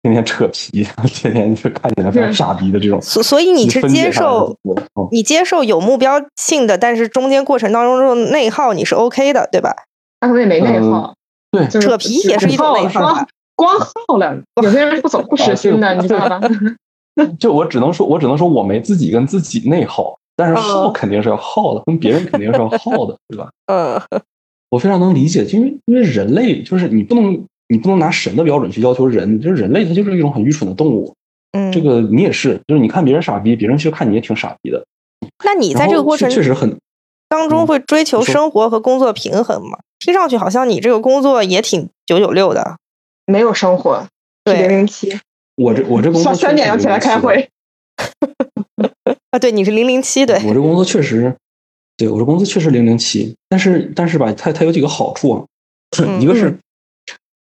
天天扯皮，*laughs* 天天就看起来非常傻逼的这种。所所以你是接受，你接受有目标性的，但是中间过程当中这种内耗你是 OK 的，对吧？他可能也没内耗，对，扯皮也是一种内耗。光耗了，*laughs* 有些人不走不实心的，你知道吧？*laughs* 就我只能说，我只能说我没自己跟自己内耗，但是耗肯定是要耗的，跟别人肯定是要耗的，*laughs* 对吧？嗯，我非常能理解，因为因为人类就是你不能。你不能拿神的标准去要求人，就是人类，它就是一种很愚蠢的动物。嗯，这个你也是，就是你看别人傻逼，别人其实看你也挺傻逼的。那你在这个过程确实很当中会追求生活和工作平衡吗？听上去好像你这个工作也挺九九六的，没有生活。对，零零七。我这我这工作三点要起来开会。*laughs* 啊，对，你是零零七，对。我这工作确实，对我这工作确实零零七，但是但是吧，它它有几个好处啊，一个是。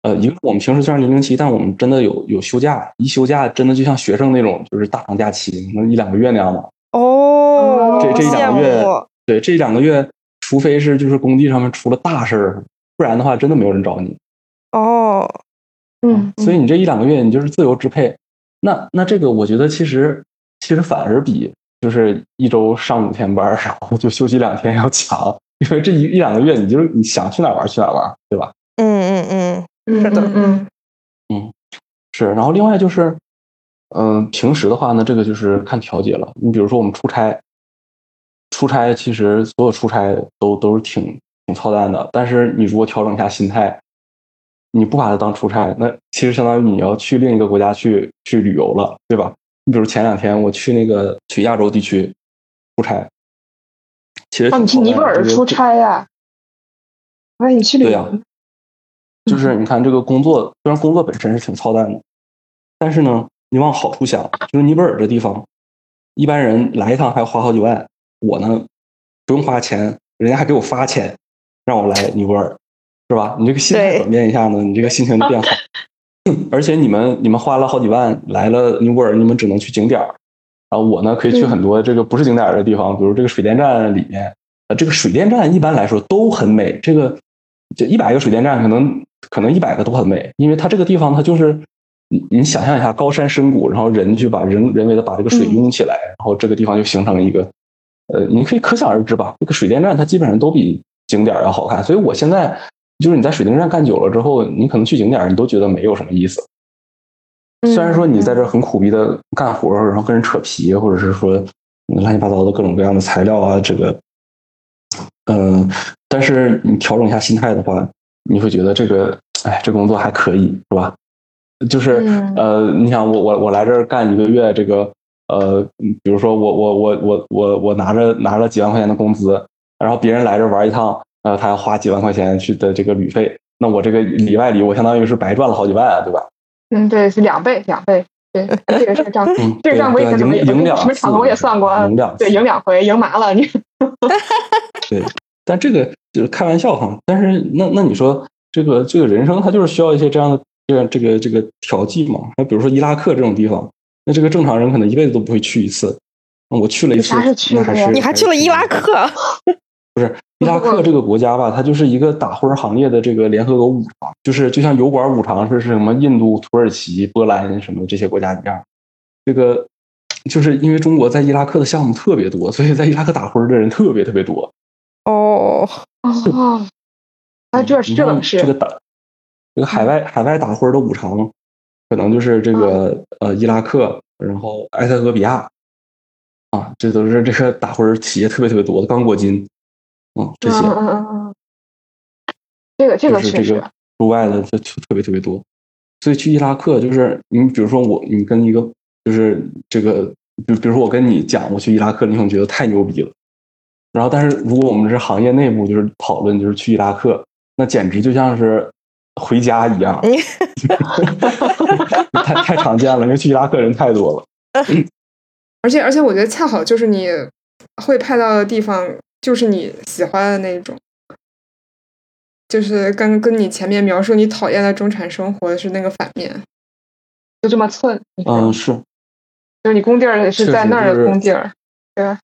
呃，一个我们平时虽然零零七，但我们真的有有休假，一休假真的就像学生那种，就是大长假期，可能一两个月那样的。哦，这这一两个月，对，这一两个月，除非是就是工地上面出了大事儿，不然的话，真的没有人找你。哦，嗯，所以你这一两个月，你就是自由支配。那那这个，我觉得其实其实反而比就是一周上五天班，然后就休息两天要强，因为这一一两个月，你就是你想去哪玩去哪玩，对吧？嗯嗯嗯。是的，嗯嗯，是。然后另外就是，嗯，平时的话呢，这个就是看调节了。你比如说我们出差，出差其实所有出差都都是挺挺操蛋的。但是你如果调整一下心态，你不把它当出差，那其实相当于你要去另一个国家去去旅游了，对吧？你比如前两天我去那个去亚洲地区出差，其实你去尼泊尔出差呀？哎，你去旅游？*laughs* 就是你看这个工作，虽然工作本身是挺操蛋的，但是呢，你往好处想，就是尼泊尔这地方，一般人来一趟还要花好几万，我呢不用花钱，人家还给我发钱，让我来尼泊尔，是吧？你这个心态转变一下呢，你这个心情就变好。*laughs* 而且你们你们花了好几万来了尼泊尔，你们只能去景点儿，然后，我呢可以去很多这个不是景点儿的地方，比如这个水电站里面，呃，这个水电站一般来说都很美，这个就一百个水电站可能。可能一百个都很美，因为它这个地方它就是你你想象一下高山深谷，然后人去把人人为的把这个水拥起来，然后这个地方就形成了一个呃，你可以可想而知吧。这个水电站它基本上都比景点要好看，所以我现在就是你在水电站干久了之后，你可能去景点你都觉得没有什么意思。虽然说你在这很苦逼的干活，然后跟人扯皮，或者是说乱七八糟的各种各样的材料啊，这个嗯，但是你调整一下心态的话。你会觉得这个，哎，这工作还可以，是吧？就是呃，你想我我我来这儿干一个月，这个呃，比如说我我我我我我拿着拿着几万块钱的工资，然后别人来这玩一趟，呃，他要花几万块钱去的这个旅费，那我这个里外里，我相当于是白赚了好几万啊，对吧？嗯，对，是两倍，两倍，对，这个是账，这个账我以前什么什么场合我也算过啊，对，赢两回，赢麻了你。*laughs* *laughs* 对。但这个就是开玩笑哈，但是那那你说这个这个人生它就是需要一些这样的这个这个这个调剂嘛。那比如说伊拉克这种地方，那这个正常人可能一辈子都不会去一次。我去了一次，那还是你还去了伊拉克？*laughs* 不是伊拉克这个国家吧？它就是一个打灰行业的这个联合国五常，就是就像油管五常是是什么印度、土耳其、波兰什么这些国家一样。这个就是因为中国在伊拉克的项目特别多，所以在伊拉克打灰的人特别特别多。哦哦，啊，这是这是这个打这个海外海外打灰的五常，可能就是这个呃伊拉克，然后埃塞俄比亚。啊，这都是这个打灰企业特别特别多的刚果金，嗯，这些，嗯嗯嗯嗯，这个这个是这个驻外的就特别特别多，所以去伊拉克就是你比如说我你跟一个就是这个比比如说我跟你讲我去伊拉克，你可能觉得太牛逼了，然后但是如果我们是行业内部就是讨论就是去伊拉克，那简直就像是回家一样，*laughs* 太太常见了，因为去伊拉克人太多了。而且而且，我觉得恰好就是你会派到的地方，就是你喜欢的那种，就是跟跟你前面描述你讨厌的中产生活是那个反面，就这么寸。嗯，是，就是你工地儿是在那儿的工地儿，对吧？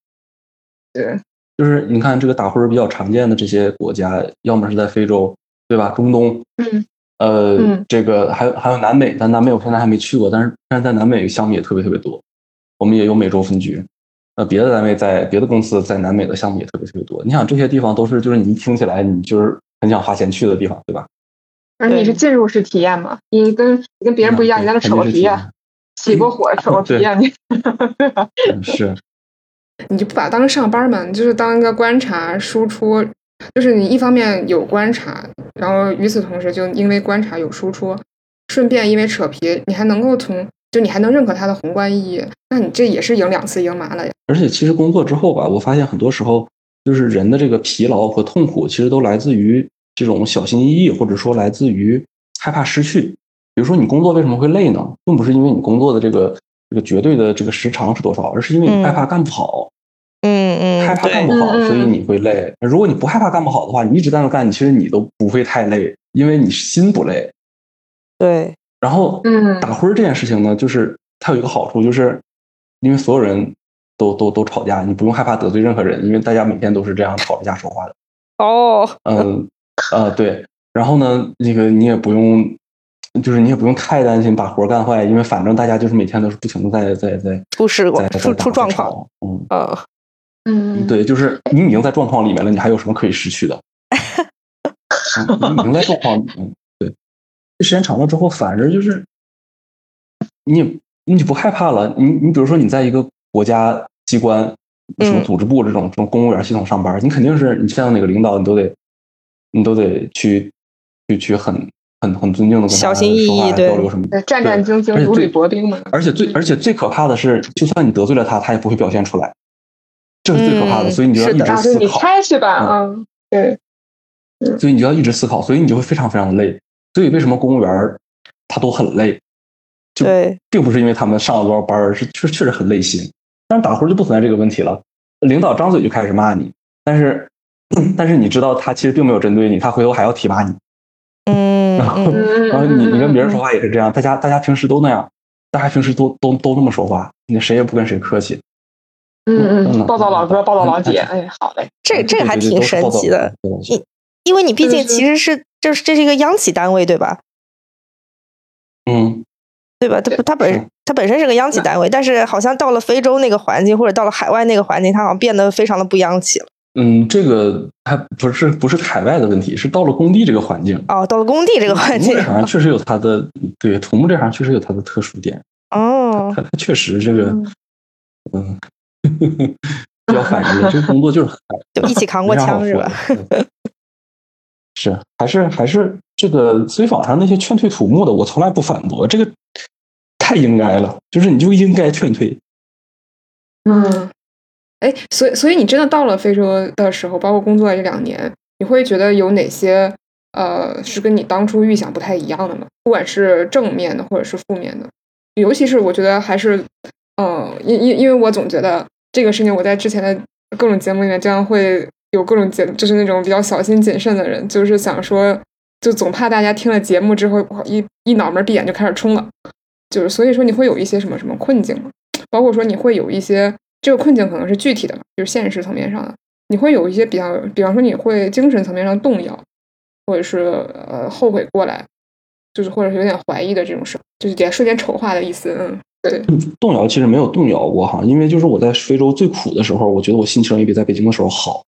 对，就是你看这个打灰比较常见的这些国家，要么是在非洲，对吧？中东，嗯，呃，这个还有还有南美，但南美我现在还没去过，但是但是在南美项目也特别特别多。我们也有美洲分局，呃，别的单位在别的公司在南美的项目也特别特别多。你想这些地方都是就是你一听起来你就是很想花钱去的地方，对吧？而你是进入式体验嘛？你跟你跟别人不一样，你在那扯过皮呀，起过火扯过皮呀，*laughs* 你是，你就不把它当上班嘛？你就是当一个观察输出，就是你一方面有观察，然后与此同时就因为观察有输出，顺便因为扯皮，你还能够从。就你还能认可它的宏观意义，那你这也是赢两次赢麻了呀。而且其实工作之后吧，我发现很多时候就是人的这个疲劳和痛苦，其实都来自于这种小心翼翼，或者说来自于害怕失去。比如说你工作为什么会累呢？并不是因为你工作的这个这个绝对的这个时长是多少，而是因为你害怕干不好。嗯嗯，害怕干不好，所以你会累。如果你不害怕干不好的话，你一直在那干，其实你都不会太累，因为你心不累。对。然后，嗯，打灰这件事情呢，就是它有一个好处，就是因为所有人都都都吵架，你不用害怕得罪任何人，因为大家每天都是这样吵着架说话的。哦，嗯，呃，对。然后呢，那个你也不用，就是你也不用太担心把活干坏，因为反正大家就是每天都是不停的在在在出事故出出状况。嗯呃，嗯，对，就是你已经在状况里面了，你还有什么可以失去的？*laughs* 你已经在状况里面。时间长了之后，反而就是你，你就不害怕了。你，你比如说，你在一个国家机关，什么组织部这种这种公务员系统上班，你肯定是你见到哪个领导，你都得，你都得去，去去很很很尊敬的跟他小心翼翼交流什么，战战兢兢，如履薄冰嘛。而且最而且最可怕的是，就算你得罪了他，他也不会表现出来，这是最可怕的。所以你就要一直思考。你猜是吧？嗯，对。所以你就要一直思考，所以你就会非常非常的累。所以为什么公务员他都很累？就并不是因为他们上了多少班，而是确确实很累心。但是打呼就不存在这个问题了。领导张嘴就开始骂你，但是 *clears throat* 但是你知道他其实并没有针对你，他回头还要提拔你。嗯，然后然后你你跟别人说话也是这样，大家大家平时都那样，大家平时都都都那么说话，你谁也不跟谁客气。嗯嗯，暴躁老哥，暴躁老姐，哎，好嘞，这这个还挺神奇的。你因为你毕竟其实是。这是这是一个央企单位，对吧？嗯，对吧？它它本它本身是个央企单位，但是好像到了非洲那个环境，或者到了海外那个环境，它好像变得非常的不央企了。嗯，这个还不是不是海外的问题，是到了工地这个环境。哦，到了工地这个环境，这行确实有它的对土木这行确实有它的特殊点。*laughs* 哦，它它确实这个嗯 *laughs* 比较反人，这个工作就是很就一起扛过枪是吧？是，还是还是这个随网上那些劝退土木的，我从来不反驳，这个太应该了，就是你就应该劝退。嗯，哎，所以所以你真的到了非洲的时候，包括工作这两年，你会觉得有哪些呃是跟你当初预想不太一样的吗？不管是正面的或者是负面的，尤其是我觉得还是嗯，因因因为我总觉得这个事情，我在之前的各种节目里面经常会。有各种谨，就是那种比较小心谨慎的人，就是想说，就总怕大家听了节目之后一一脑门闭眼就开始冲了，就是所以说你会有一些什么什么困境吗？包括说你会有一些这个困境可能是具体的嘛，就是现实层面上的，你会有一些比较，比方说你会精神层面上动摇，或者是呃后悔过来，就是或者是有点怀疑的这种事，就是点瞬间丑化的意思，嗯，对，*laughs* 动摇其实没有动摇过哈，因为就是我在非洲最苦的时候，我觉得我心情也比在北京的时候好。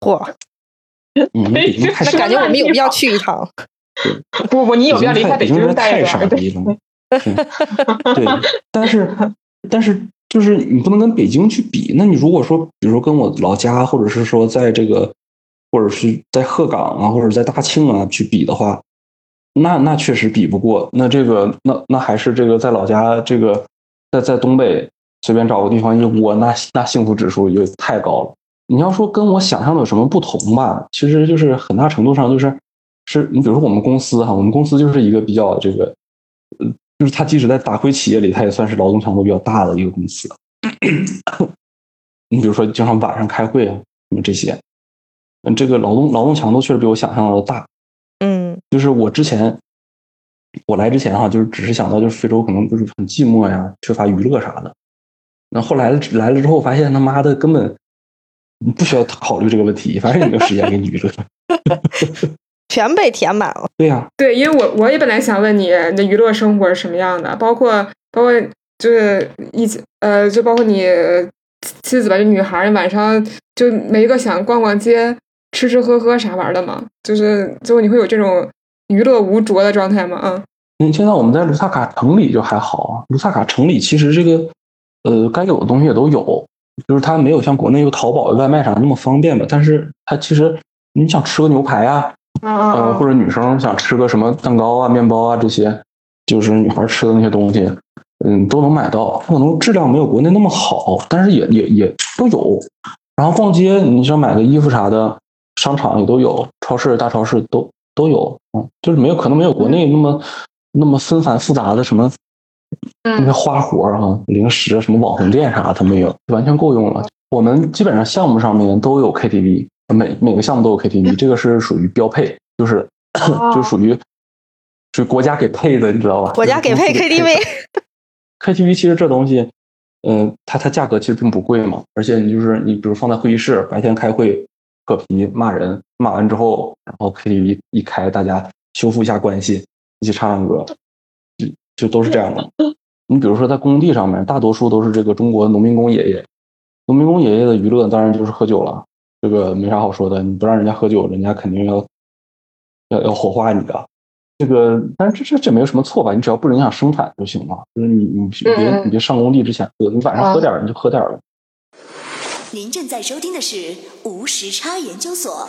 嚯，*laughs* 嗯，北京太那感觉我们有必要去一趟。不不，你有必要离开北京京待太一段。傻逼了。对，*laughs* 但是但是就是你不能跟北京去比。那你如果说，比如说跟我老家，或者是说在这个，或者是在鹤岗啊，或者在大庆啊去比的话，那那确实比不过。那这个那那还是这个在老家这个在在东北随便找个地方一窝，那那幸福指数就太高了。你要说跟我想象的有什么不同吧，其实就是很大程度上就是是你比如说我们公司哈，我们公司就是一个比较这个，呃，就是它即使在大亏企业里，它也算是劳动强度比较大的一个公司。你比如说经常晚上开会啊，什么这些，嗯，这个劳动劳动强度确实比我想象的大。嗯，就是我之前我来之前哈，就是只是想到就是非洲可能就是很寂寞呀，缺乏娱乐啥的。那后来来了之后，发现他妈的根本。你不需要考虑这个问题，反正也没有时间给你娱乐，全被填满了。对呀，对，因为我我也本来想问你，你的娱乐生活是什么样的，包括包括就是一起呃，就包括你妻子吧，就女孩晚上就没个想逛逛街、吃吃喝喝啥玩的吗？就是最后你会有这种娱乐无着的状态吗？啊，嗯，现在我们在卢萨卡城里就还好啊，卢萨卡城里其实这个呃该有的东西也都有。就是它没有像国内有淘宝、外卖啥那么方便吧，但是它其实你想吃个牛排啊，呃，或者女生想吃个什么蛋糕啊、面包啊这些，就是女孩吃的那些东西，嗯，都能买到。可能质量没有国内那么好，但是也也也都有。然后逛街，你想买个衣服啥的，商场也都有，超市、大超市都都有。嗯，就是没有可能没有国内那么那么纷繁复杂的什么。那些花活啊，零食什么网红店啥，他没有，完全够用了。我们基本上项目上面都有 KTV，每每个项目都有 KTV，这个是属于标配，就是 *laughs* 就属于是国家给配的，你知道吧？国家给配 KTV。*laughs* KTV 其实这东西，嗯，它它价格其实并不贵嘛，而且你就是你，比如放在会议室，白天开会扯皮骂人，骂完之后，然后 KTV 一开，大家修复一下关系，一起唱唱歌。就都是这样的。你比如说在工地上面，大多数都是这个中国农民工爷爷。农民工爷爷的娱乐当然就是喝酒了，这个没啥好说的。你不让人家喝酒，人家肯定要要要火化你的。这个，但是这这这没有什么错吧？你只要不影响生产就行了。就是你你别你别上工地之前喝，你晚上喝点你就喝点了。您正在收听的是无时差研究所。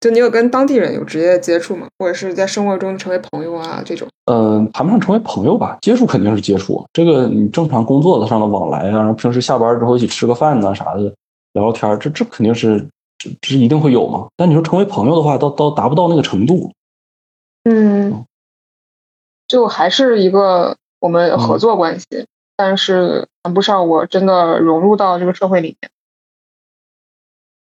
就你有跟当地人有直接接触吗？或者是在生活中成为朋友啊这种？嗯，谈不上成为朋友吧，接触肯定是接触。这个你正常工作上的往来啊，然后平时下班之后一起吃个饭呐啥的，聊聊天，这这肯定是这这一定会有嘛。但你说成为朋友的话，到到达不到那个程度。嗯，就还是一个我们合作关系，但是谈不上我真的融入到这个社会里面。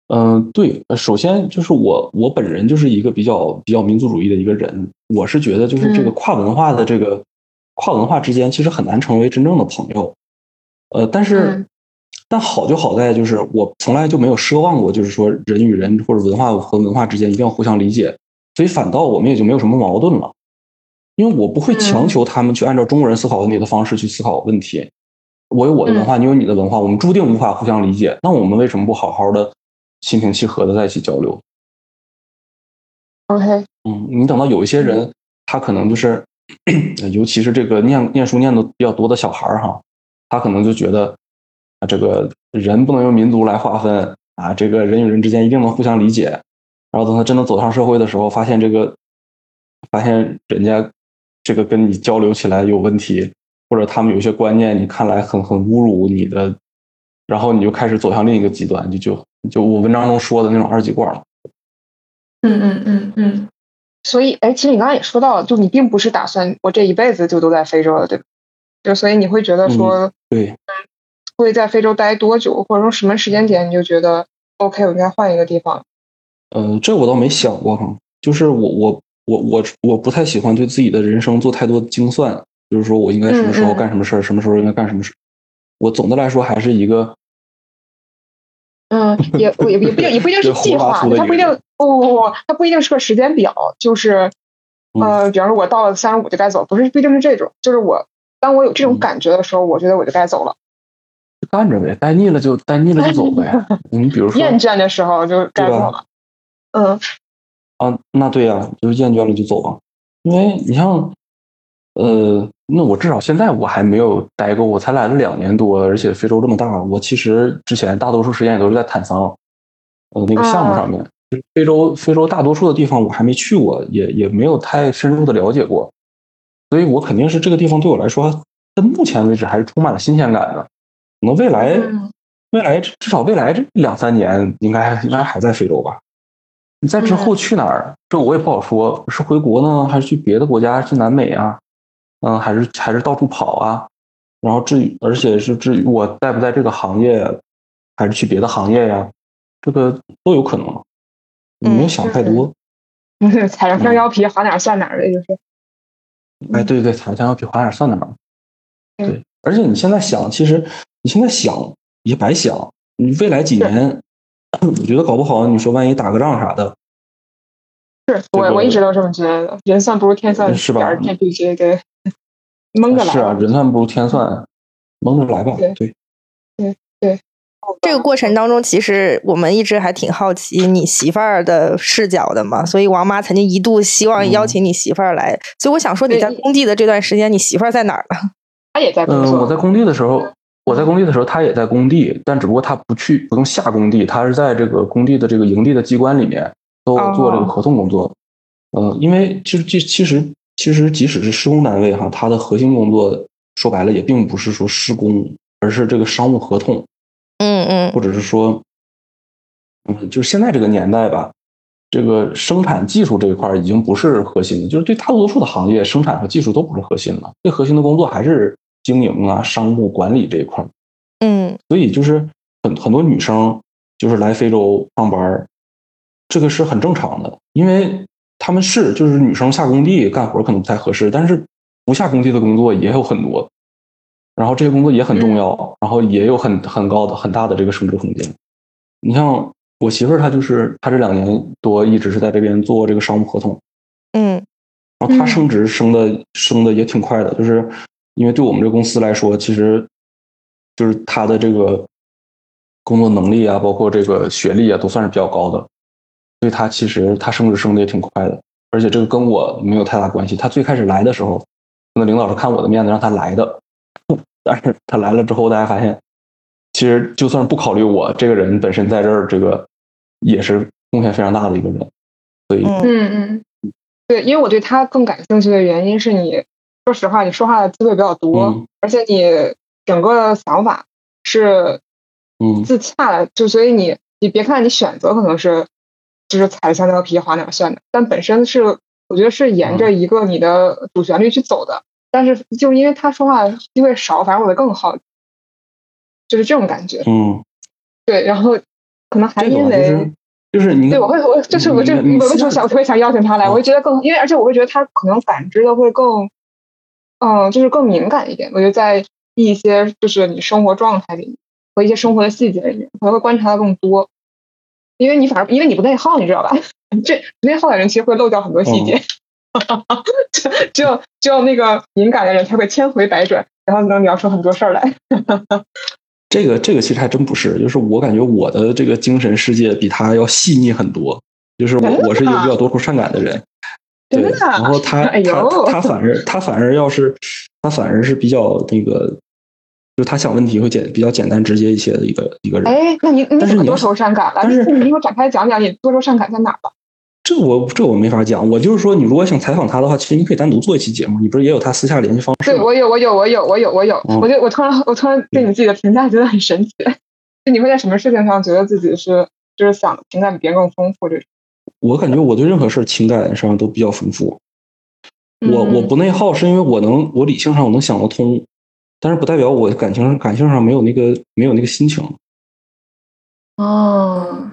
嗯，对，首先就是我，我本人就是一个比较比较民族主义的一个人。我是觉得，就是这个跨文化的这个跨文化之间，其实很难成为真正的朋友。呃，但是，但好就好在，就是我从来就没有奢望过，就是说人与人或者文化和文化之间一定要互相理解，所以反倒我们也就没有什么矛盾了。因为我不会强求他们去按照中国人思考问题的方式去思考问题。我有我的文化，你有你的文化，我们注定无法互相理解。那我们为什么不好好的？心平气和的在一起交流。OK，嗯，你等到有一些人，他可能就是，尤其是这个念念书念的比较多的小孩儿哈，他可能就觉得啊，这个人不能用民族来划分啊，这个人与人之间一定能互相理解。然后等他真的走上社会的时候，发现这个，发现人家这个跟你交流起来有问题，或者他们有些观念你看来很很侮辱你的，然后你就开始走向另一个极端，就就就我文章中说的那种二极管了。嗯嗯嗯嗯。所以，哎，其实你刚才也说到了，就你并不是打算我这一辈子就都在非洲了，对吧？就所以你会觉得说，对，会在非洲待多久，或者说什么时间点你就觉得 OK，我应该换一个地方？呃，这我倒没想过哈，就是我我我我我不太喜欢对自己的人生做太多的精算，就是说我应该什么时候干什么事儿，什么时候应该干什么事。我总的来说还是一个，嗯，也也也不定也不一定是计划，它不一定不不不，它不一定是个时间表，就是呃，比方说我到了三十五就该走，不是不一定是这种，就是我当我有这种感觉的时候，我觉得我就该走了，干着呗，待腻了就待腻了就走 *laughs* 呗。你比如说厌倦的时候就该走了。嗯，啊，那对呀，就是厌倦了就走吧。因为你像，呃，那我至少现在我还没有待过，我才来了两年多，而且非洲这么大，我其实之前大多数时间也都是在坦桑，呃，那个项目上面。非洲，非洲大多数的地方我还没去过，也也没有太深入的了解过，所以我肯定是这个地方对我来说，到目前为止还是充满了新鲜感的。可能未来，未来至少未来这两三年，应该应该还在非洲吧。你在之后去哪儿？这我也不好说，是回国呢，还是去别的国家，去南美啊？嗯，还是还是到处跑啊？然后至于，而且是至于我在不在这个行业，还是去别的行业呀？这个都有可能。你没有想太多。*laughs* 踩着香蕉皮，好哪儿算哪儿呗，就是。哎，对对，踩着香蕉皮，好哪儿算哪儿。对，而且你现在想，其实你现在想也白想，你未来几年。我觉得搞不好，你说万一打个仗啥的，是我我一直都这么觉得，人算不如天算，是吧？天必须给蒙着来。是啊，人算不如天算，蒙着来吧。对对对对。这个过程当中，其实我们一直还挺好奇你媳妇儿的视角的嘛。所以王妈曾经一度希望邀请你媳妇儿来。所以我想说，你在工地的这段时间，你媳妇儿在哪儿呢？她也在工作。嗯，我在工地的时候。我在工地的时候，她也在工地，但只不过她不去，不用下工地，她是在这个工地的这个营地的机关里面都做这个合同工作。嗯，因为其实其其实其实即使是施工单位哈，它的核心工作说白了也并不是说施工，而是这个商务合同。嗯嗯，或者是说，嗯，就是现在这个年代吧，这个生产技术这一块已经不是核心的，就是对大多数的行业，生产和技术都不是核心了，最核心的工作还是。经营啊，商务管理这一块嗯，所以就是很很多女生就是来非洲上班这个是很正常的，因为他们是就是女生下工地干活可能不太合适，但是不下工地的工作也有很多，然后这些工作也很重要，然后也有很很高的很大的这个升值空间。你像我媳妇儿，她就是她这两年多一直是在这边做这个商务合同，嗯，然后她升职升的升的也挺快的，就是。因为对我们这个公司来说，其实就是她的这个工作能力啊，包括这个学历啊，都算是比较高的，所以他其实他升职升的也挺快的，而且这个跟我没有太大关系。他最开始来的时候，那领导是看我的面子让他来的，*laughs* 但是他来了之后，大家发现，其实就算不考虑我这个人本身在这儿，这个也是贡献非常大的一个人。所以，嗯嗯，对，因为我对他更感兴趣的原因是你。说实话，你说话的机会比较多，而且你整个想法是嗯自洽的，就所以你你别看你选择可能是就是踩着香蕉皮划哪算的，但本身是我觉得是沿着一个你的主旋律去走的。但是就因为他说话机会少，反而我的更好，就是这种感觉。嗯，对，然后可能还因为就是你对我会我就是我就我为什么想特别想邀请他来，我会觉得更因为而且我会觉得他可能感知的会更。嗯，就是更敏感一点。我觉得在一些就是你生活状态里和一些生活的细节里面，可能会观察的更多。因为你反而因为你不内耗，你知道吧？*laughs* 这内耗的人其实会漏掉很多细节。*laughs* 只有只有那个敏感的人才会千回百转，然后能聊出很多事儿来。*laughs* 这个这个其实还真不是，就是我感觉我的这个精神世界比他要细腻很多。就是我我是一个比较多愁善感的人。对，然后他他他反而他反而要是他反而是比较那个，就是他想问题会简比较简单直接一些的一个一个人。哎，那你你怎么多愁善感了？但是你给我展开讲讲，你多愁善感在哪吧？这我这我没法讲。我就是说，你如果想采访他的话，其实你可以单独做一期节目。你不是也有他私下联系方式？对我有，我有，我有，我有，我有。嗯我就我突然，我突然对你自己的评价觉得很神奇。就你会在什么事情上觉得自己是，就是想情感比别人更丰富这种？我感觉我对任何事儿情感上都比较丰富。我嗯我不内耗，是因为我能我理性上我能想得通，但是不代表我感情感性上没有那个没有那个心情。哦，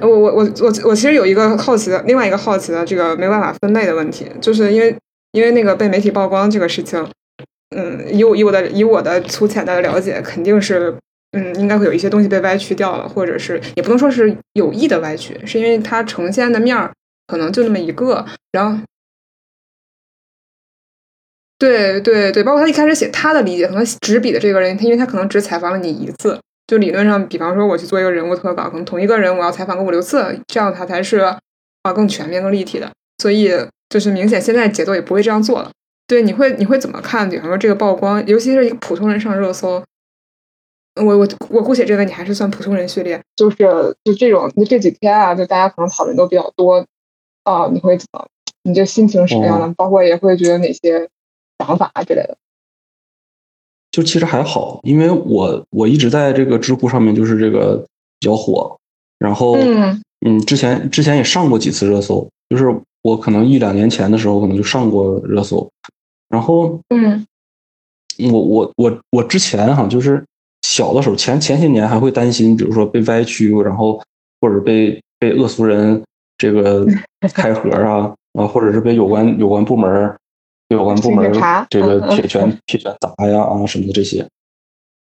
我我我我我其实有一个好奇的，另外一个好奇的这个没办法分类的问题，就是因为因为那个被媒体曝光这个事情，嗯，以我以我的以我的粗浅的了解，肯定是嗯应该会有一些东西被歪曲掉了，或者是也不能说是有意的歪曲，是因为它呈现的面儿可能就那么一个，然后。对对对，包括他一开始写他的理解，可能执笔的这个人，他因为他可能只采访了你一次，就理论上，比方说我去做一个人物特稿，可能同一个人我要采访个五六次，这样他才是啊更全面、更立体的。所以就是明显现在节奏也不会这样做了。对，你会你会怎么看？比方说这个曝光，尤其是一个普通人上热搜，我我我姑且认为你还是算普通人序列。就是就这种，就这几天啊，就大家可能讨论都比较多啊，你会怎么？你这心情是什么样的？包括也会觉得哪些想法啊之类的。就其实还好，因为我我一直在这个知乎上面就是这个比较火，然后嗯嗯，之前之前也上过几次热搜，就是我可能一两年前的时候可能就上过热搜，然后嗯我我我我之前哈就是小的时候前前些年还会担心，比如说被歪曲，然后或者被被恶俗人这个开盒啊 *laughs* 啊，或者是被有关有关部门儿有关部门这个铁拳铁拳砸呀啊什么的这些。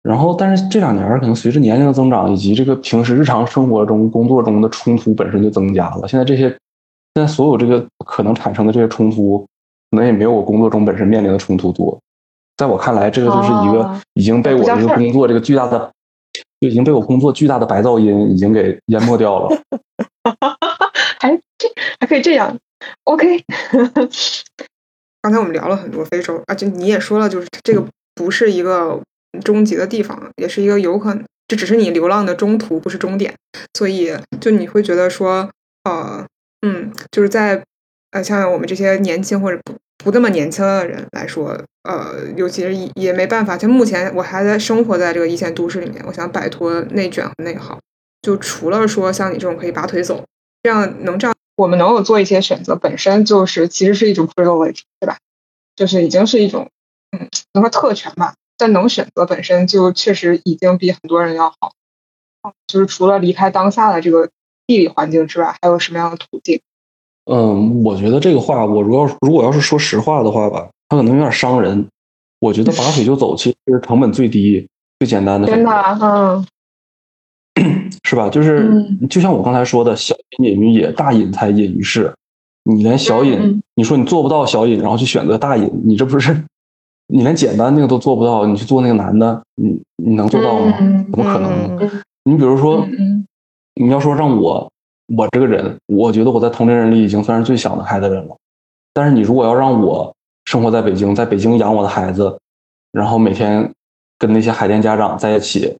然后，但是这两年可能随着年龄的增长，以及这个平时日常生活中、工作中的冲突本身就增加了。现在这些，现在所有这个可能产生的这些冲突，可能也没有我工作中本身面临的冲突多。在我看来，这个就是一个哦已经被我这个工作这个巨大的，就已经被我工作巨大的白噪音已经给淹没掉了。*laughs* 还这还可以这样，OK，刚才我们聊了很多非洲，而且你也说了，就是这个不是一个终极的地方，也是一个有可能，这只是你流浪的中途，不是终点。所以，就你会觉得说，呃，嗯，就是在呃，像我们这些年轻或者不不那么年轻的人来说，呃，尤其是也也没办法，就目前我还在生活在这个一线都市里面，我想摆脱内卷和内耗，就除了说像你这种可以拔腿走，这样能这样。我们能够做一些选择，本身就是其实是一种 privilege，对吧？就是已经是一种，嗯，能说特权吧。但能选择本身就确实已经比很多人要好。啊就是除了离开当下的这个地理环境之外，还有什么样的途径？嗯，我觉得这个话，我如果如果要是说实话的话吧，它可能有点伤人。我觉得拔腿就走，其实成本最低、最简单的。真的，嗯是吧？就是、嗯就像我刚才说的，小隐隐于野，大隐才隐于市。你连小隐，嗯你说你做不到小隐，然后去选择大隐，你这不是你连简单那个都做不到，你去做那个难的，你你能做到吗？嗯怎么可能你比如说，你要说让我我这个人，我觉得我在同龄人里已经算是最想得开的人了。但是你如果要让我生活在北京，在北京养我的孩子，然后每天跟那些海淀家长在一起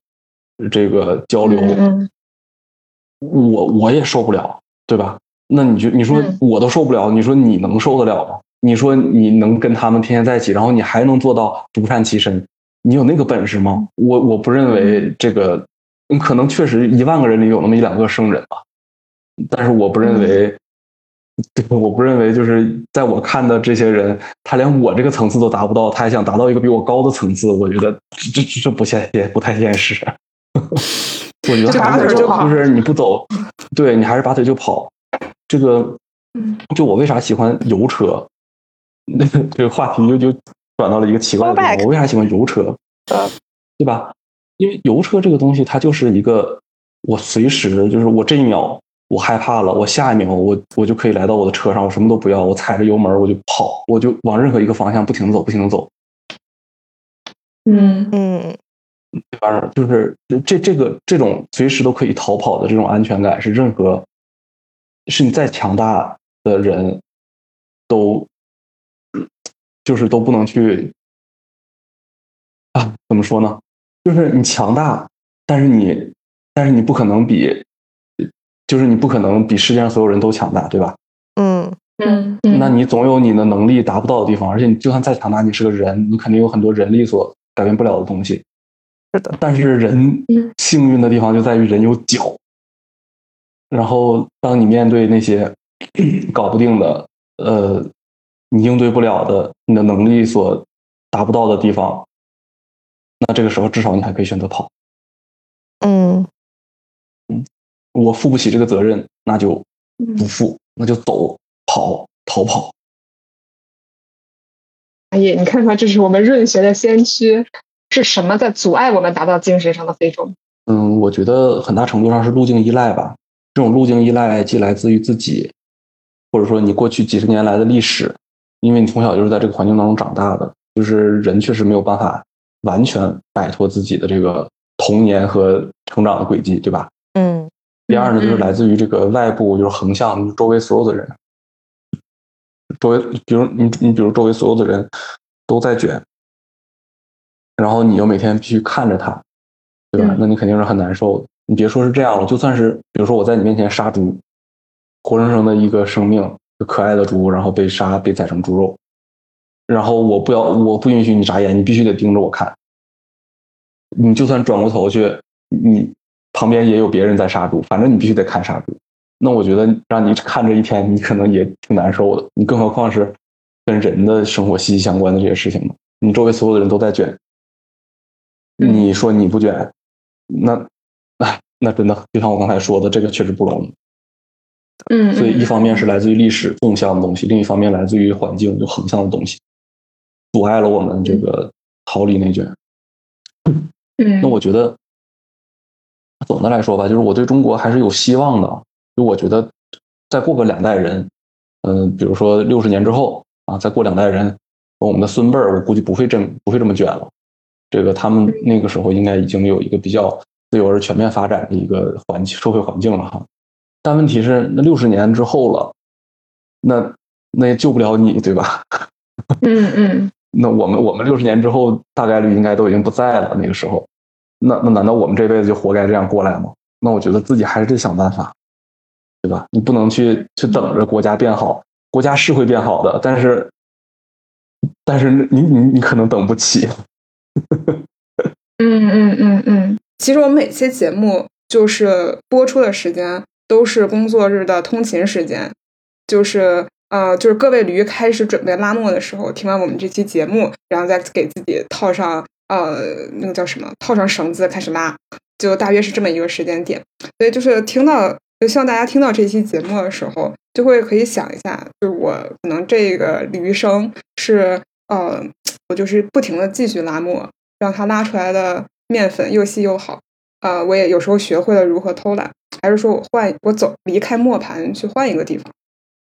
这个交流，嗯我我也受不了，对吧？那你就你说嗯我都受不了，你说你能受得了吗？你说你能跟他们天天在一起，然后你还能做到独善其身，你有那个本事吗？我我不认为这个，嗯可能确实一万个人里有那么一两个圣人吧，但是我不认为，*laughs* 对，我不认为就是在我看的这些人，他连我这个层次都达不到，他还想达到一个比我高的层次，我觉得这这这不现也不太现实。*laughs* 我觉得拔还是腿就跑就是你不走，对你还是拔腿就跑。这个嗯，就我为啥喜欢油车？那个这个话题就就转到了一个奇怪的地方。我为啥喜欢油车？呃，对吧？因为油车这个东西，它就是一个我随时就是我这一秒我害怕了，我下一秒我我就可以来到我的车上，我什么都不要，我踩着油门我就跑，我就往任何一个方向不停的走，不停的走。嗯嗯对吧？就是这这个这种随时都可以逃跑的这种安全感，是任何是你再强大的人都就是都不能去啊，怎么说呢？就是你强大，但是你但是你不可能比，就是你不可能比世界上所有人都强大，对吧？嗯，那你总有你的能力达不到的地方，而且你就算再强大，你是个人，你肯定有很多人力所改变不了的东西。是的，但是人幸运的地方就在于人有脚。然后，当你面对那些 *clears throat* 搞不定的，呃，你应对不了的，你的能力所达不到的地方，那这个时候至少你还可以选择跑。嗯嗯，我负不起这个责任，那就不负，那就走跑逃跑。哎呀，你看看，这是我们润学的先驱，是什么在阻碍我们达到精神上的非洲？嗯，我觉得很大程度上是路径依赖吧。这种路径依赖既来自于自己，或者说你过去几十年来的历史，因为你从小就是在这个环境当中长大的，就是人确实没有办法完全摆脱自己的这个童年和成长的轨迹，对吧？嗯。第二呢，就是来自于这个外部，就是横向，周围所有的人，周围，比如你，你比如周围所有的人都在卷，然后你又每天必须看着它，对吧？那你肯定是很难受的。你别说是这样了，就算是比如说我在你面前杀猪，活生生的一个生命，可爱的猪，然后被杀被宰成猪肉，然后我不要，我不允许你眨眼，你必须得盯着我看。你就算转过头去，你。旁边也有别人在杀猪，反正你必须得看杀猪。那我觉得让你看这一天，你可能也挺难受的。你更何况是跟人的生活息息相关的这些事情嘛？你周围所有的人都在卷，你说你不卷，那那那真的就像我刚才说的，这个确实不容易。嗯，所以一方面是来自于历史纵向的东西，另一方面来自于环境就横向的东西，阻碍了我们这个逃离内卷。嗯，那我觉得。总的来说吧，就是我对中国还是有希望的。就我觉得，再过个两代人，嗯，比如说六十年之后啊，再过两代人，我们的孙辈儿，我估计不会这么不会这么卷了。这个他们那个时候应该已经有一个比较自由而全面发展的一个环境社会环境了哈。但问题是，那六十年之后了，那那也救不了你，对吧？*laughs* 嗯嗯。那我们我们六十年之后，大概率应该都已经不在了。那个时候。那那难道我们这辈子就活该这样过来吗？那我觉得自己还是得想办法，对吧？你不能去去等着国家变好，国家是会变好的，但是但是你你你可能等不起。嗯嗯嗯嗯，其实我们每期节目就是播出的时间都是工作日的通勤时间，就是呃就是各位驴开始准备拉磨的时候，听完我们这期节目，然后再给自己套上。呃，那个叫什么？套上绳子开始拉，就大约是这么一个时间点。所以就是听到，就希望大家听到这期节目的时候，就会可以想一下，就是我可能这个驴声是，呃，我就是不停的继续拉磨，让它拉出来的面粉又细又好。呃，我也有时候学会了如何偷懒，还是说我换我走离开磨盘去换一个地方，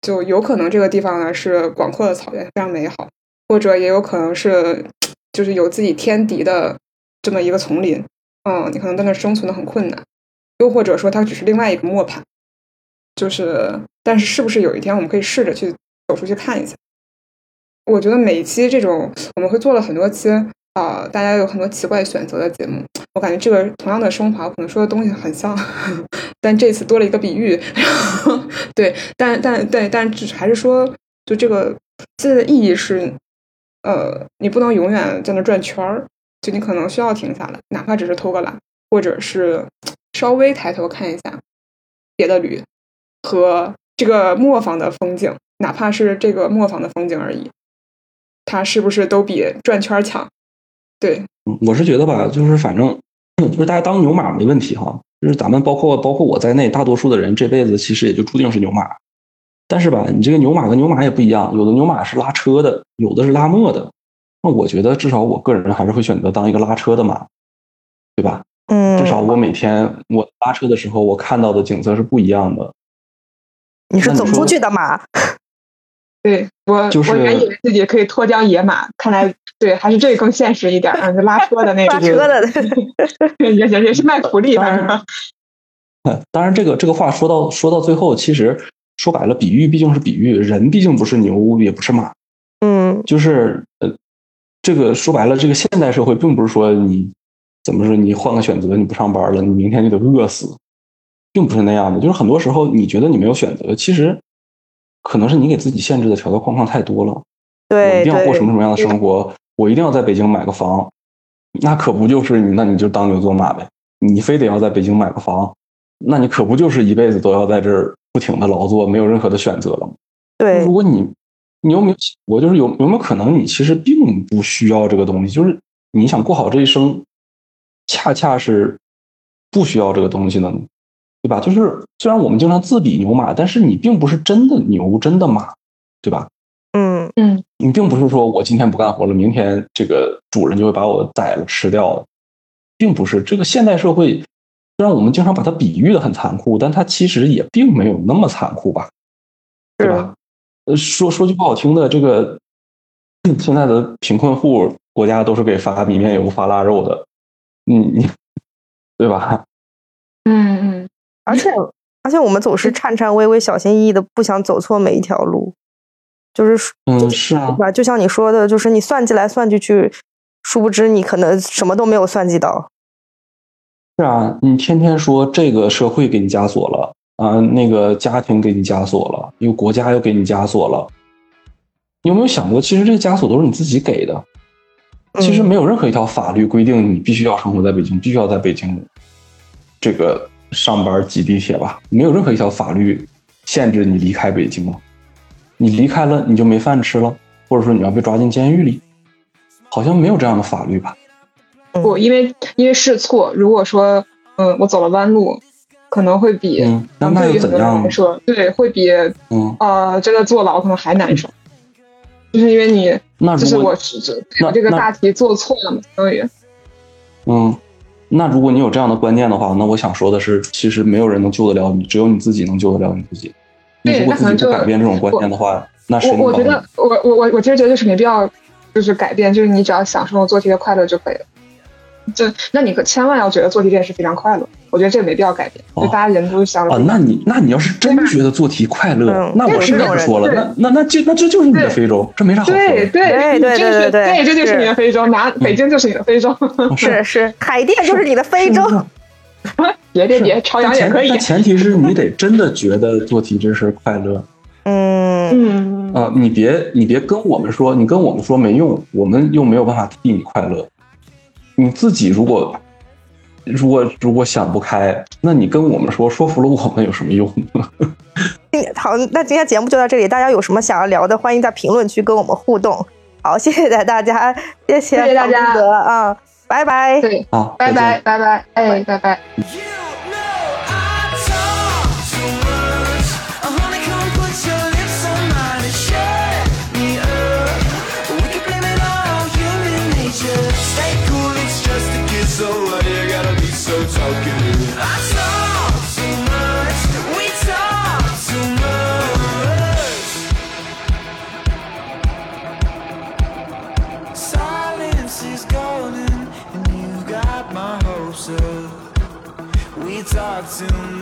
就有可能这个地方呢是广阔的草原，非常美好，或者也有可能是。就是有自己天敌的这么一个丛林，嗯，你可能在那生存的很困难，又或者说它只是另外一个磨盘，就是，但是是不是有一天我们可以试着去走出去看一下？我觉得每一期这种我们会做了很多期啊，大家有很多奇怪选择的节目，我感觉这个同样的升华，我可能说的东西很像，*laughs* 但这次多了一个比喻，*laughs* 对，但但对，但只还是说，就这个现在的意义是。呃，你不能永远在那转圈儿，就你可能需要停下来，哪怕只是偷个懒，或者是稍微抬头看一下别的驴和这个磨坊的风景，哪怕是这个磨坊的风景而已，它是不是都比转圈强？对，我是觉得吧，就是反正就是大家当牛马没问题哈，就是咱们包括包括我在内，大多数的人这辈子其实也就注定是牛马。但是吧，你这个牛马跟牛马也不一样，有的牛马是拉车的，有的是拉磨的。那我觉得至少我个人还是会选择当一个拉车的马，对吧？嗯，至少我每天我拉车的时候，我看到的景色是不一样的。你是走出去的马？对我，就是我原以为自己可以脱缰野马，看来对还是这个更现实一点啊，就拉 *laughs* 车的那个。拉车的，*laughs* 也也也是卖苦力的。*laughs* 当然，这个这个话说到说到最后，其实。说白了，比喻毕竟是比喻，人毕竟不是牛，也不是马。嗯，就是呃，这个说白了，这个现代社会并不是说你怎么说，你换个选择，你不上班了，你明天就得饿死，并不是那样的。就是很多时候，你觉得你没有选择，其实可能是你给自己限制的条条框框太多了。我对一定要过什么什，么样的生活，我一定要在北京买个房，那可不就是你，那你就当牛做马呗。你非得要在北京买个房，那你可不就是一辈子都要在这儿不停的劳作，没有任何的选择了吗？对如果你你有没有我就是有有没有可能你其实并不需要这个东西，就是你想过好这一生，恰恰是不需要这个东西的呢，对吧？就是虽然我们经常自比牛马，但是你并不是真的牛，真的马，对吧？嗯嗯你并不是说我今天不干活了，明天这个主人就会把我宰了吃掉了，并不是。这个现代社会，虽然我们经常把它比喻的很残酷，但它其实也并没有那么残酷吧，对吧？呃，说说句不好听的，这个现在的贫困户国家都是给发米面油、发腊肉的，嗯你 *laughs* 对吧？嗯嗯，而且而且我们总是颤颤巍巍、小心翼翼的，不想走错每一条路，就是嗯，是啊对，吧？就像你说的，就是你算计来算计去，殊不知你可能什么都没有算计到。是啊，你天天说这个社会给你枷锁了啊，那个家庭给你枷锁了，一个国家又给你枷锁了。你有没有想过，其实这个枷锁都是你自己给的？其实嗯没有任何一条法律规定你必须要生活在北京，必须要在北京这个上班挤地铁吧？没有任何一条法律限制你离开北京了。你离开了，你就没饭吃了，或者说你要被抓进监狱里，好像没有这样的法律吧？不，因为因为试错，如果说嗯我走了弯路，可能会比嗯，那又怎样呢？来说，对，会比嗯，呃真的坐牢可能还难受，就是因为你就是我我这个大题做错了嘛，相当于嗯，那如果你有这样的观念的话，那我想说的是，其实没有人能救得了你，只有你自己能救得了你自己。你对如果自己不改变这种观念的话，那谁我能帮你我觉得我我我我其实觉得就是没必要，就是改变，就是你只要享受做题的快乐就可以了。就那你可千万要觉得做题这件事非常快乐，我觉得这没必要改变，哦。就大家人都是想着啊，那你那你要是真觉得做题快乐嗯，那我是这么说了，那那那就那这就是你的非洲，这没啥好说的。对对对对这是对对对这就是是。你的非洲，拿北京就是你的非洲，是。是，海淀就是你的非洲。*laughs* 别别别，朝阳也可以。但。前提是你得真的觉得做题这事快乐。嗯。嗯，啊、你别你别跟我们说，你跟我们说没用，我们又没有办法替你快乐。你自己如果如果如果想不开，那你跟我们说，说服了我们有什么用？*laughs* 呢好，那今天节目就到这里，大家有什么想要聊的，欢迎在评论区跟我们互动。好，*laughs* 谢谢大家，谢谢谢谢大家啊，拜拜。对，好，拜拜拜拜，哎，拜拜。still